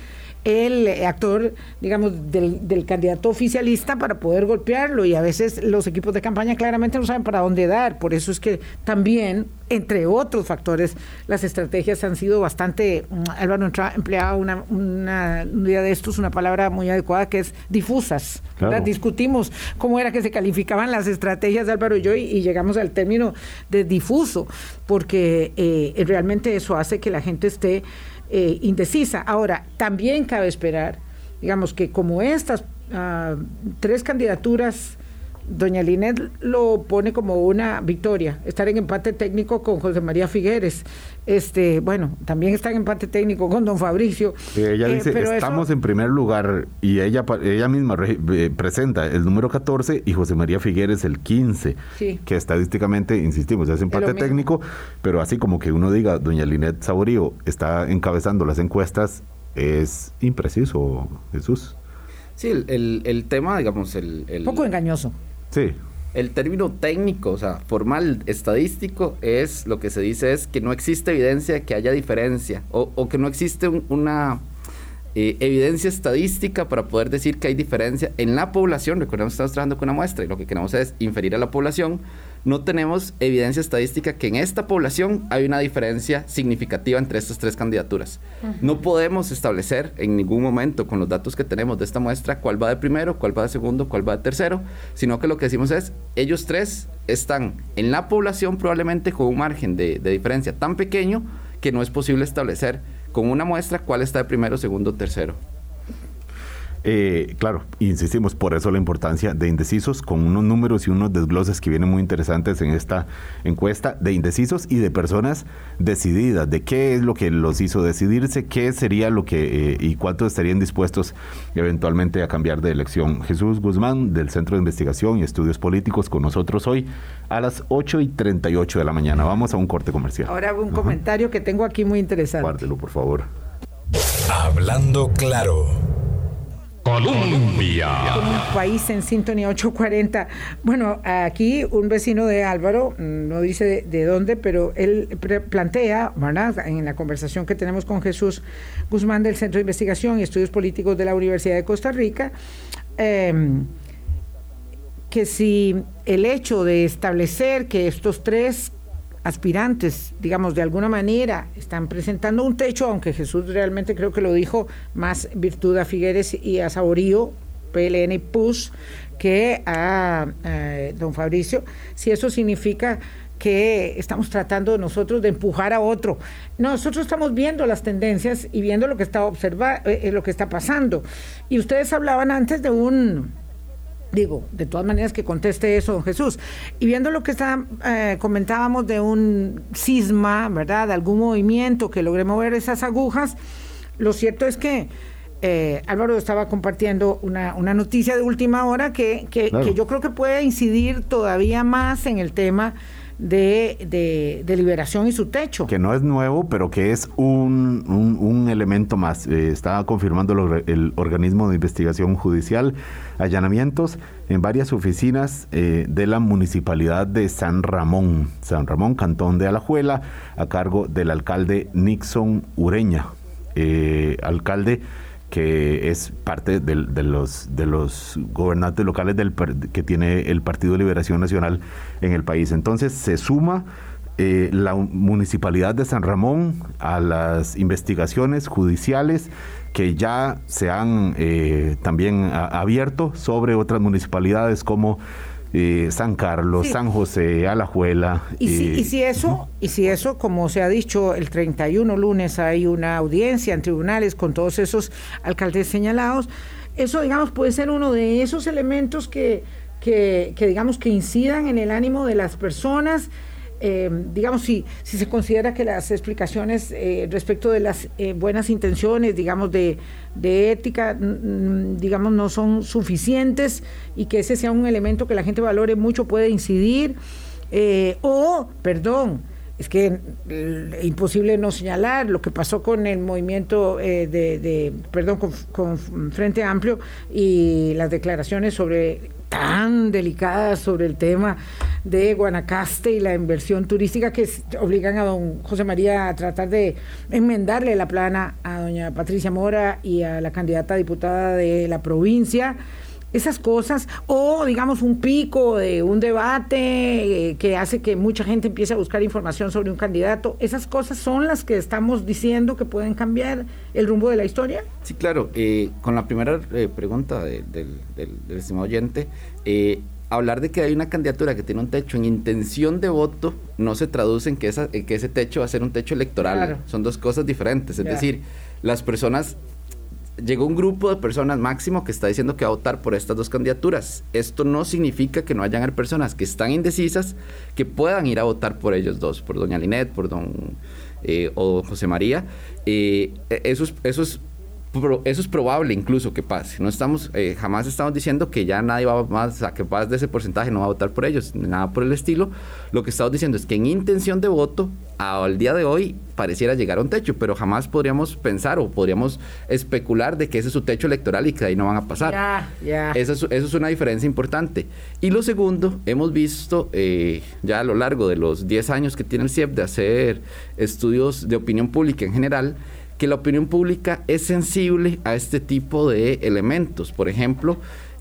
Speaker 2: el actor, digamos, del, candidato oficialista para poder golpearlo y a veces los equipos de campaña claramente no saben para dónde dar. Por eso es que también, entre otros factores, las estrategias han sido bastante, mm, Álvaro empleaba una, una, un día de estos una palabra muy adecuada que es difusas. Discutimos cómo era que se calificaban las estrategias de Álvaro y yo y, llegamos al término de difuso, porque eh, realmente eso hace que la gente esté eh, indecisa. Ahora, también cabe esperar, digamos, que como estas ah, tres candidaturas doña Linet lo pone como una victoria, estar en empate técnico con José María Figueres. Este, bueno, también está en empate técnico con don Fabricio.
Speaker 3: ella eh, dice, estamos en primer lugar y ella, ella misma eh, presenta el número 14 y José María Figueres el 15, que estadísticamente, insistimos, es empate técnico, pero así como que uno diga, doña Linet Saborío está encabezando las encuestas, es impreciso, Jesús.
Speaker 4: Sí, el, el, tema, digamos, el, el...
Speaker 2: Poco engañoso.
Speaker 3: Sí.
Speaker 4: El término técnico, o sea, formal, estadístico, es lo que se dice es que no existe evidencia de que haya diferencia o, que no existe una eh, evidencia estadística para poder decir que hay diferencia en la población. Recordemos que estamos trabajando con una muestra y lo que queremos es inferir a la población. No tenemos evidencia estadística que en esta población hay una diferencia significativa entre estas tres candidaturas. No podemos establecer en ningún momento con los datos que tenemos de esta muestra cuál va de primero, cuál va de segundo, cuál va de tercero, sino que lo que decimos es, ellos tres están en la población probablemente con un margen de, de diferencia tan pequeño que no es posible establecer con una muestra cuál está de primero, segundo, tercero.
Speaker 3: Eh, claro, insistimos, por eso la importancia de indecisos, con unos números y unos desgloses que vienen muy interesantes en esta encuesta, de indecisos y de personas decididas, de qué es lo que los hizo decidirse, qué sería lo que eh, y cuántos estarían dispuestos eventualmente a cambiar de elección. Jesús Guzmán, del Centro de Investigación y Estudios Políticos, con nosotros hoy a las 8 y 38 de la mañana. Vamos a un corte comercial.
Speaker 2: Ahora hago un comentario que tengo aquí muy interesante.
Speaker 3: Guárdelo, por favor.
Speaker 1: Hablando claro. Colombia.
Speaker 2: Un país en sintonía 840. Bueno, aquí un vecino de Álvaro, mm, no dice de, dónde, pero él plantea, ¿verdad? En la conversación que tenemos con Jesús Guzmán del Centro de Investigación y Estudios Políticos de la Universidad de Costa Rica, em, que si el hecho de establecer que estos tres aspirantes, digamos, de alguna manera están presentando un techo, aunque Jesús realmente creo que lo dijo más virtud a Figueres y a Saborío, PLN y PUS, que a, don Fabricio, si eso significa que estamos tratando nosotros de empujar a otro. Nosotros estamos viendo las tendencias y viendo lo que está observa, eh, lo que está pasando. Y ustedes hablaban antes de un Digo, de todas maneras que conteste eso, don Jesús. Y viendo lo que está, eh, comentábamos de un cisma, ¿verdad? De algún movimiento que logre mover esas agujas, lo cierto es que eh, Álvaro estaba compartiendo una, una, noticia de última hora que, que, que yo creo que puede incidir todavía más en el tema de, de, liberación y su techo.
Speaker 3: Que no es nuevo, pero que es un, un, elemento más. Eh, está confirmando el, organismo de investigación judicial allanamientos en varias oficinas eh, de la municipalidad de San Ramón, San Ramón, Cantón de Alajuela, a cargo del alcalde Nixon Ureña. Eh, alcalde que es parte de, los, de los gobernantes locales del, que tiene el Partido de Liberación Nacional en el país. Entonces se suma eh, la Municipalidad de San Ramón a las investigaciones judiciales que ya se han eh, también abierto sobre otras municipalidades como eh, San Carlos, San José, Alajuela.
Speaker 2: Y, si, y si eso, y si eso, como se ha dicho, el 31 lunes hay una audiencia en tribunales con todos esos alcaldes señalados, eso, digamos, puede ser uno de esos elementos que, que, que digamos, que incidan en el ánimo de las personas eh, digamos, si, si se considera que las explicaciones eh, respecto de las eh, buenas intenciones, digamos, de, de ética, digamos, no son suficientes y que ese sea un elemento que la gente valore mucho, puede incidir, o, perdón, es que imposible no señalar lo que pasó con el movimiento de, perdón, con, Frente Amplio y las declaraciones sobre tan delicadas sobre el tema de Guanacaste y la inversión turística que obligan a don José María a tratar de enmendarle la plana a doña Patricia Mora y a la candidata diputada de la provincia esas cosas, o digamos un pico de un debate eh, que hace que mucha gente empiece a buscar información sobre un candidato, esas cosas son las que estamos diciendo que pueden cambiar el rumbo de la historia.
Speaker 4: Sí, claro, eh, con la primera eh, pregunta del, del, estimado oyente, hablar de que hay una candidatura que tiene un techo en intención de voto no se traduce en que, esa, que ese techo va a ser un techo electoral, son dos cosas diferentes, es decir, las personas llegó un grupo de personas máximo que está diciendo que va a votar por estas dos candidaturas. Esto no significa que no hayan personas que están indecisas que puedan ir a votar por ellos dos, por doña Linet, por don eh, o José María. Eh, eso, eso es eso es probable incluso que pase. No estamos, eh, jamás estamos diciendo que ya nadie va más, a que más de ese porcentaje no va a votar por ellos, nada por el estilo. Lo que estamos diciendo es que en intención de voto, al día de hoy, pareciera llegar a un techo, pero jamás podríamos pensar o podríamos especular de que ese es su techo electoral y que ahí no van a pasar.
Speaker 2: Ya, ya.
Speaker 4: Eso, es, eso es una diferencia importante. Y lo segundo, hemos visto eh, ya a lo largo de los 10 años que tiene el CIEP de hacer estudios de opinión pública en general, que la opinión pública es sensible a este tipo de elementos. Por ejemplo,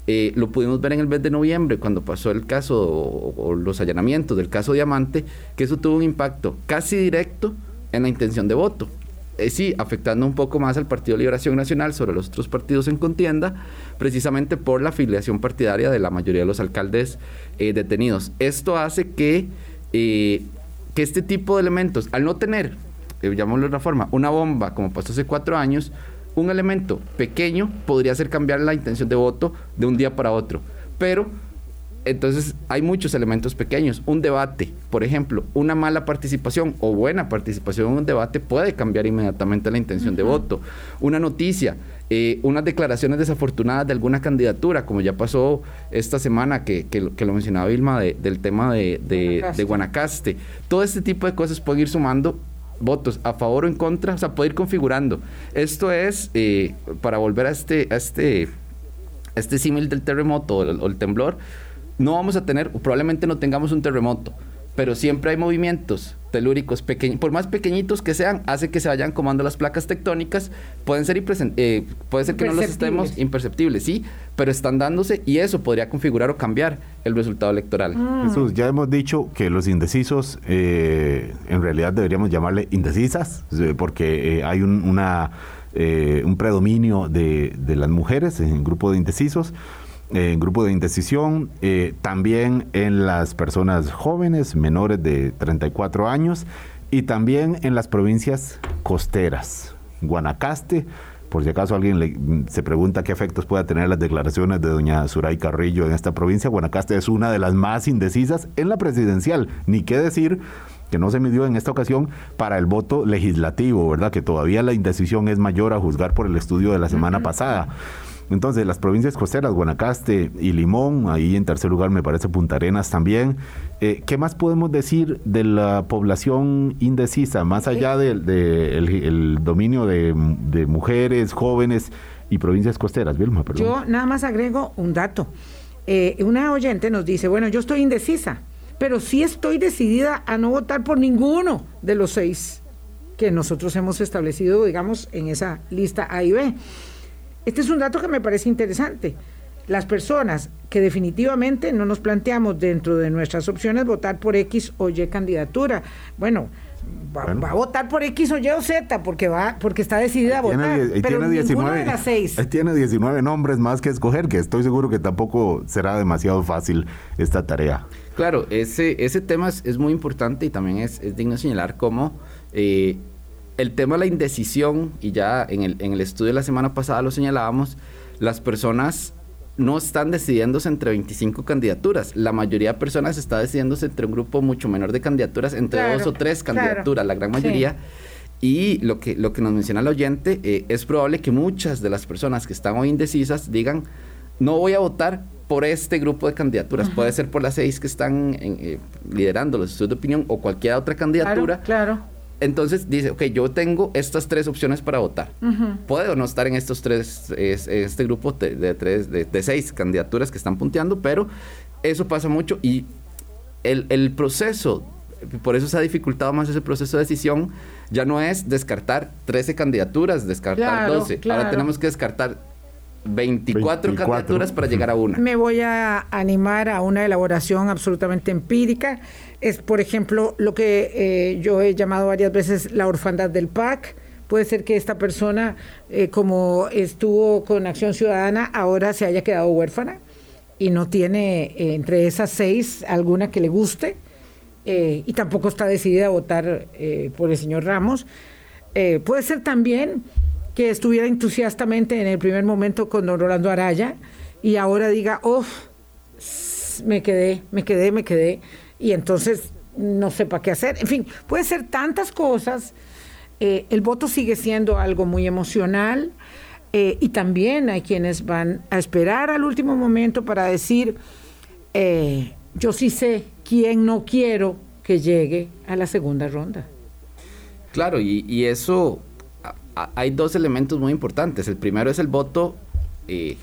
Speaker 4: eh, lo pudimos ver en el mes de noviembre cuando pasó el caso o, los allanamientos del caso Diamante, que eso tuvo un impacto casi directo en la intención de voto. Eh, sí, afectando un poco más al Partido Liberación Nacional sobre los otros partidos en contienda, precisamente por la afiliación partidaria de la mayoría de los alcaldes eh, detenidos. Esto hace que, que este tipo de elementos, al no tener eh, llamémoslo de una forma, una bomba, como pasó hace cuatro años, un elemento pequeño podría hacer cambiar la intención de voto de un día para otro. Pero entonces hay muchos elementos pequeños. Un debate, por ejemplo, una mala participación o buena participación en un debate puede cambiar inmediatamente la intención de voto. Una noticia, eh, unas declaraciones desafortunadas de alguna candidatura, como ya pasó esta semana que, que, lo mencionaba Vilma del tema de, de Guanacaste. Todo este tipo de cosas pueden ir sumando votos a favor o en contra, o sea, puede ir configurando. Esto es, eh, para volver a este, a este, este símil del terremoto o el, temblor, no vamos a tener, probablemente no tengamos un terremoto, pero siempre hay movimientos telúricos pequeños, por más pequeñitos que sean, hace que se vayan comando las placas tectónicas, pueden ser eh, puede ser que no los estemos imperceptibles, sí, pero están dándose y eso podría configurar o cambiar el resultado electoral.
Speaker 3: Ah. Jesús, ya hemos dicho que los indecisos, eh, en realidad deberíamos llamarle indecisas, eh, porque hay un, una, un predominio de, de las mujeres en el grupo de indecisos en grupo de indecisión, eh, también en las personas jóvenes menores de 34 años y también en las provincias costeras, Guanacaste, por si acaso alguien se pregunta qué efectos puede tener las declaraciones de doña Suray Carrillo en esta provincia, Guanacaste es una de las más indecisas en la presidencial, ni qué decir que no se midió en esta ocasión para el voto legislativo, ¿verdad? Que todavía la indecisión es mayor a juzgar por el estudio de la semana pasada. Entonces, las provincias costeras, Guanacaste y Limón, ahí en tercer lugar me parece Punta Arenas también. Eh, ¿Qué más podemos decir de la población indecisa, más allá del de, dominio de, mujeres, jóvenes y provincias costeras? Vilma, perdón.
Speaker 2: Yo nada más agrego un dato. Eh, una oyente nos dice, bueno, yo estoy indecisa, pero sí estoy decidida a no votar por ninguno de los seis que nosotros hemos establecido, digamos, en esa lista A y B. Este es un dato que me parece interesante. Las personas que definitivamente no nos planteamos dentro de nuestras opciones votar por X o Y candidatura. Bueno, Va, a votar por X o Y o Z porque va porque está decidida a votar. pero
Speaker 3: tiene 19, de las seis. Tiene 19 nombres más que escoger, que estoy seguro que tampoco será demasiado fácil esta tarea.
Speaker 4: Claro, ese, ese tema es, muy importante y también es, es digno señalar cómo eh, el tema de la indecisión, y ya en el, en el estudio de la semana pasada lo señalábamos, las personas no están decidiéndose entre 25 candidaturas. La mayoría de personas está decidiéndose entre un grupo mucho menor de candidaturas, entre dos o tres candidaturas, la gran mayoría. Y lo que, lo que nos menciona el oyente, eh, es probable que muchas de las personas que están hoy indecisas digan, no voy a votar por este grupo de candidaturas. Puede ser por las seis que están eh, liderando los estudios de opinión o cualquier otra candidatura.
Speaker 2: Claro, claro
Speaker 4: entonces dice, ok, yo tengo estas tres opciones para votar. Puedo no estar en estos tres, este grupo de, tres, de, seis candidaturas que están punteando, pero eso pasa mucho y el, proceso, por eso se ha dificultado más ese proceso de decisión, ya no es descartar 13 candidaturas, descartar 12. Ahora tenemos que descartar 24, candidaturas para llegar a una.
Speaker 2: Me voy a animar a una elaboración absolutamente empírica. Es, por ejemplo, lo que eh, yo he llamado varias veces la orfandad del PAC. Puede ser que esta persona, eh, como estuvo con Acción Ciudadana, ahora se haya quedado huérfana y no tiene eh, entre esas seis alguna que le guste y tampoco está decidida a votar por el señor Ramos. puede ser también estuviera entusiastamente en el primer momento con don Araya y ahora diga, oh, me quedé, me quedé, me quedé, y entonces no sepa qué hacer. En fin, puede ser tantas cosas. Eh, el voto sigue siendo algo muy emocional eh, y también hay quienes van a esperar al último momento para decir, eh, yo sí sé quién no quiero que llegue a la segunda ronda.
Speaker 4: Claro, y, eso, hay dos elementos muy importantes. El primero es el voto, eh,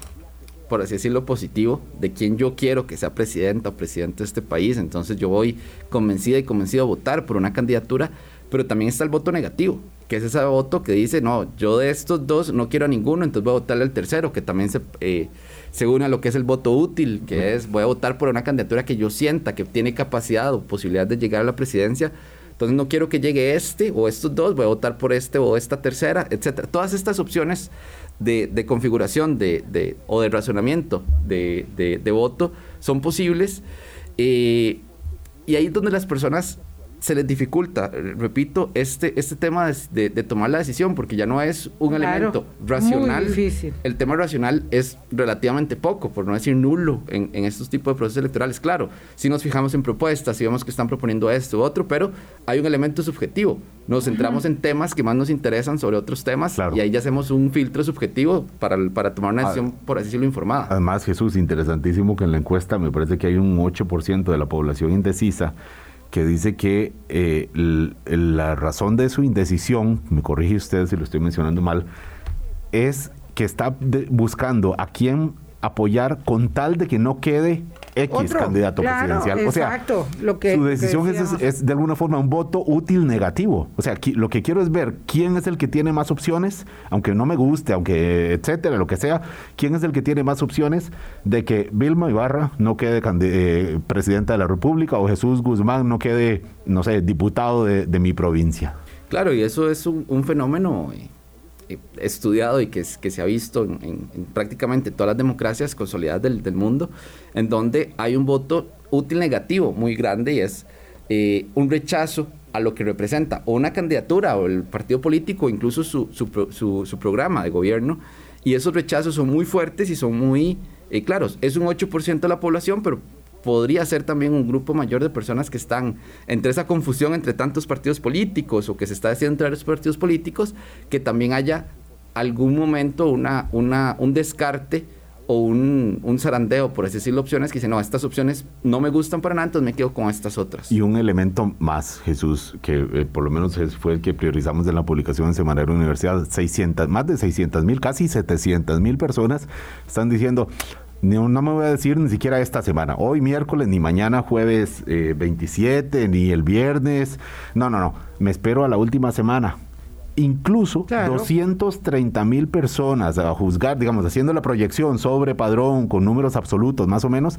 Speaker 4: por así decirlo, positivo, de quien yo quiero que sea presidenta o presidente de este país. Entonces yo voy convencida y convencido a votar por una candidatura, pero también está el voto negativo, que es ese voto que dice, no, yo de estos dos no quiero a ninguno, entonces voy a votarle al tercero, que también se, eh, se une a lo que es el voto útil, que es voy a votar por una candidatura que yo sienta que tiene capacidad o posibilidad de llegar a la presidencia entonces no quiero que llegue este o estos dos, voy a votar por este o esta tercera, etcétera. Todas estas opciones de, configuración de, o de razonamiento de, voto son posibles. Eh, y ahí es donde las personas se les dificulta, repito, este, este tema de, tomar la decisión, porque ya no es un elemento racional.
Speaker 2: Muy difícil.
Speaker 4: El tema racional es relativamente poco, por no decir nulo, en, estos tipos de procesos electorales. Claro, si nos fijamos en propuestas, si vemos que están proponiendo esto u otro, pero hay un elemento subjetivo. Nos centramos en temas que más nos interesan sobre otros temas y ahí ya hacemos un filtro subjetivo para, para tomar una decisión, por así decirlo, informada.
Speaker 3: Además, Jesús, interesantísimo que en la encuesta me parece que hay un 8% de la población indecisa que dice que eh, la razón de su indecisión, me corrige usted si lo estoy mencionando mal, es que está buscando a quién apoyar con tal de que no quede X candidato presidencial. O sea, lo que, su decisión es, de alguna forma un voto útil negativo. O sea, lo que quiero es ver quién es el que tiene más opciones, aunque no me guste, aunque etcétera, lo que sea, quién es el que tiene más opciones de que Vilma Ibarra no quede eh, presidenta de la República o Jesús Guzmán no quede, no sé, diputado de, mi provincia.
Speaker 4: Claro, y eso es un, fenómeno. Eh, estudiado y que, que se ha visto en, prácticamente todas las democracias consolidadas del, mundo, en donde hay un voto útil negativo muy grande y es eh, un rechazo a lo que representa o una candidatura o el partido político, incluso su, su, su, programa de gobierno, y esos rechazos son muy fuertes y son muy eh, claros. Es un 8% de la población, pero podría ser también un grupo mayor de personas que están entre esa confusión entre tantos partidos políticos o que se está haciendo entre los partidos políticos, que también haya algún momento una, una, un descarte o un, un, zarandeo, por así decirlo, opciones que dicen, no, estas opciones no me gustan para nada, entonces me quedo con estas otras.
Speaker 3: Y un elemento más, Jesús, que eh, por lo menos fue el que priorizamos en la publicación en Semanera Universidad, 600, más de 600 mil, casi 700 mil personas están diciendo, no, me voy a decir ni siquiera esta semana, hoy miércoles, ni mañana jueves 27, eh, ni el viernes. No, no, no. Me espero a la última semana incluso 230 mil personas a juzgar, digamos, haciendo la proyección sobre padrón con números absolutos más o menos,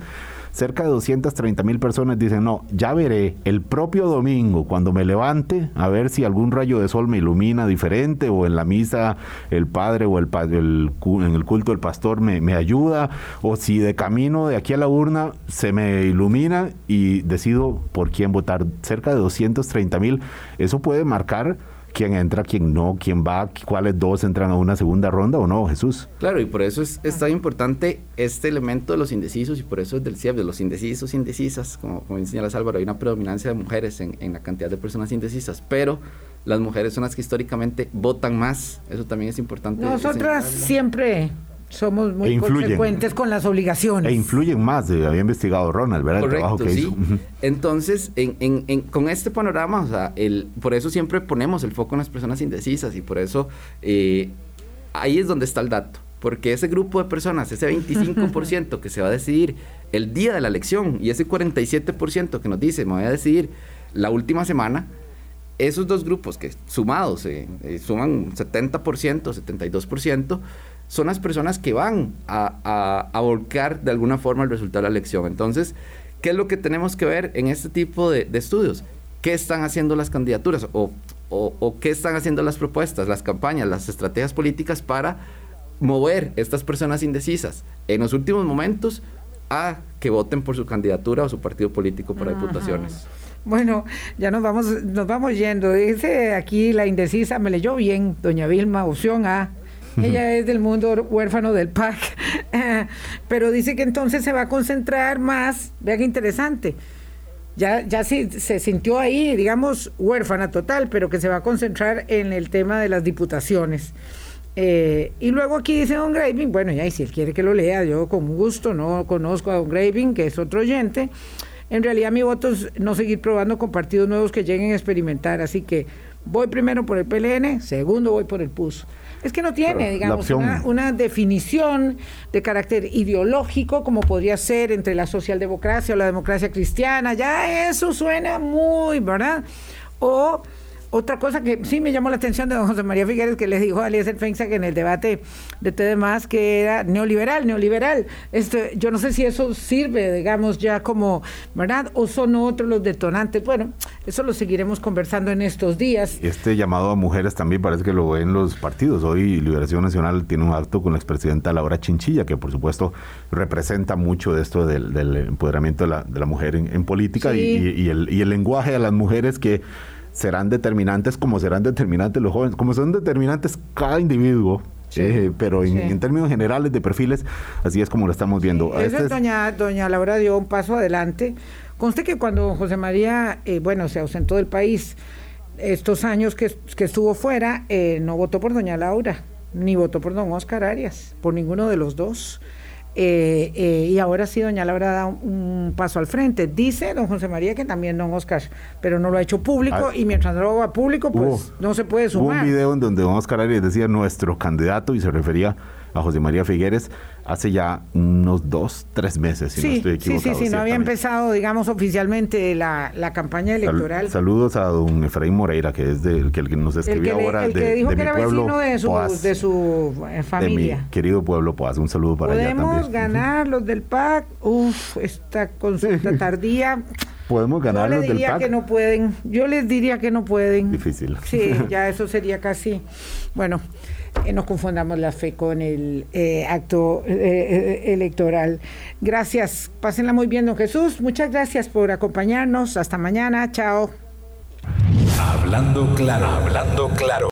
Speaker 3: cerca de 230 mil personas dicen, no, ya veré el propio domingo cuando me levante a ver si algún rayo de sol me ilumina diferente o en la misa el padre o el, el en el culto el pastor me, me ayuda o si de camino de aquí a la urna se me ilumina y decido por quién votar. Cerca de 230 mil, eso puede marcar quién entra, quién no, quién va, cuáles dos entran a una segunda ronda o no, Jesús.
Speaker 4: Claro, y por eso es, tan importante este elemento de los indecisos y por eso es del CIEP, de los indecisos, indecisas, como, como señala Álvaro, hay una predominancia de mujeres en, en la cantidad de personas indecisas, pero las mujeres son las que históricamente votan más, eso también es importante.
Speaker 2: Nosotras siempre somos muy e consecuentes con las obligaciones.
Speaker 3: E influyen más, había investigado Ronald, ¿verdad?
Speaker 4: el trabajo que hizo. Entonces, con este panorama, o sea, el, por eso siempre ponemos el foco en las personas indecisas y por eso eh, ahí es donde está el dato. Porque ese grupo de personas, ese 25% que se va a decidir el día de la elección y ese 47% que nos dice, me voy a decidir la última semana, esos dos grupos que sumados eh, eh, suman 70%, 72%, son las personas que van a, volcar de alguna forma el resultado de la elección. Entonces, ¿qué es lo que tenemos que ver en este tipo de, estudios? ¿Qué están haciendo las candidaturas o, qué están haciendo las propuestas, las campañas, las estrategias políticas para mover estas personas indecisas en los últimos momentos a que voten por su candidatura o su partido político para diputaciones?
Speaker 2: Bueno, ya nos vamos, nos vamos yendo. Dice aquí la indecisa, me leyó bien, doña Vilma, opción A Ella es del mundo huérfano del PAC. Pero dice que entonces se va a concentrar más, vea qué interesante, ya, ya se, se sintió ahí, digamos, huérfana total, pero que se va a concentrar en el tema de las diputaciones. Eh, y luego aquí dice Don Graving, bueno, ya, y si él quiere que lo lea, yo con gusto, no conozco a Don Graving, que es otro oyente. En realidad mi voto es no seguir probando con partidos nuevos que lleguen a experimentar, así que voy primero por el PLN, segundo voy por el PUS. Es que no tiene, digamos, una, una, definición de carácter ideológico como podría ser entre la socialdemocracia o la democracia cristiana. Ya eso suena muy, ¿verdad? O otra cosa que sí me llamó la atención de don José María Figueres, que le dijo a Eliezer Feinza que en el debate de TDMás que era neoliberal, neoliberal. Este, yo no sé si eso sirve, digamos, ya como, ¿verdad? O son otros los detonantes. Bueno, eso lo seguiremos conversando en estos días.
Speaker 3: Este llamado a mujeres también parece que lo ven los partidos. Hoy Liberación Nacional tiene un acto con la expresidenta Laura Chinchilla, que por supuesto representa mucho de esto del, del empoderamiento de la, de la mujer en, en política sí. y, y, el, y el lenguaje de las mujeres que serán determinantes como serán determinantes los jóvenes, como son determinantes cada individuo. Sí, eh, pero en, sí. en, términos generales de perfiles, así es como lo estamos viendo.
Speaker 2: Sí, este es... doña, doña Laura dio un paso adelante. Conste que cuando José María, eh, bueno, se ausentó del país, estos años que, que estuvo fuera, eh, no votó por doña Laura, ni votó por don Oscar Arias, por ninguno de los dos. Eh, eh, y ahora sí, doña Laura da un, un, paso al frente. Dice don José María que también don Oscar, pero no lo ha hecho público ah, y mientras no lo haga público, pues hubo, no se puede sumar.
Speaker 3: Hubo un video en donde don Oscar Arias decía nuestro candidato y se refería a José María Figueres hace ya unos dos, tres meses, si
Speaker 2: sí,
Speaker 3: no estoy equivocado.
Speaker 2: Sí, sí, sí, no había empezado, digamos, oficialmente la, la campaña electoral.
Speaker 3: Sal, saludos a don Efraín Moreira, que es que, el que nos escribió
Speaker 2: el que
Speaker 3: ahora
Speaker 2: el
Speaker 3: de,
Speaker 2: que dijo
Speaker 3: de
Speaker 2: que
Speaker 3: mi
Speaker 2: era
Speaker 3: pueblo,
Speaker 2: vecino de su,
Speaker 3: Poás,
Speaker 2: de su eh, familia.
Speaker 3: De mi querido pueblo Poás. Un saludo para allá también.
Speaker 2: Podemos ganar los del PAC. Uf, esta consulta tardía.
Speaker 3: Podemos ganar
Speaker 2: Yo
Speaker 3: los
Speaker 2: les diría
Speaker 3: del PAC.
Speaker 2: que no pueden. Yo les diría que no pueden.
Speaker 3: Difícil.
Speaker 2: Sí, ya eso sería casi. Bueno, eh, no confundamos la fe con el eh, acto eh, electoral. Gracias. Pásenla muy bien, don Jesús. Muchas gracias por acompañarnos. Hasta mañana. Chao.
Speaker 1: Hablando claro, hablando claro.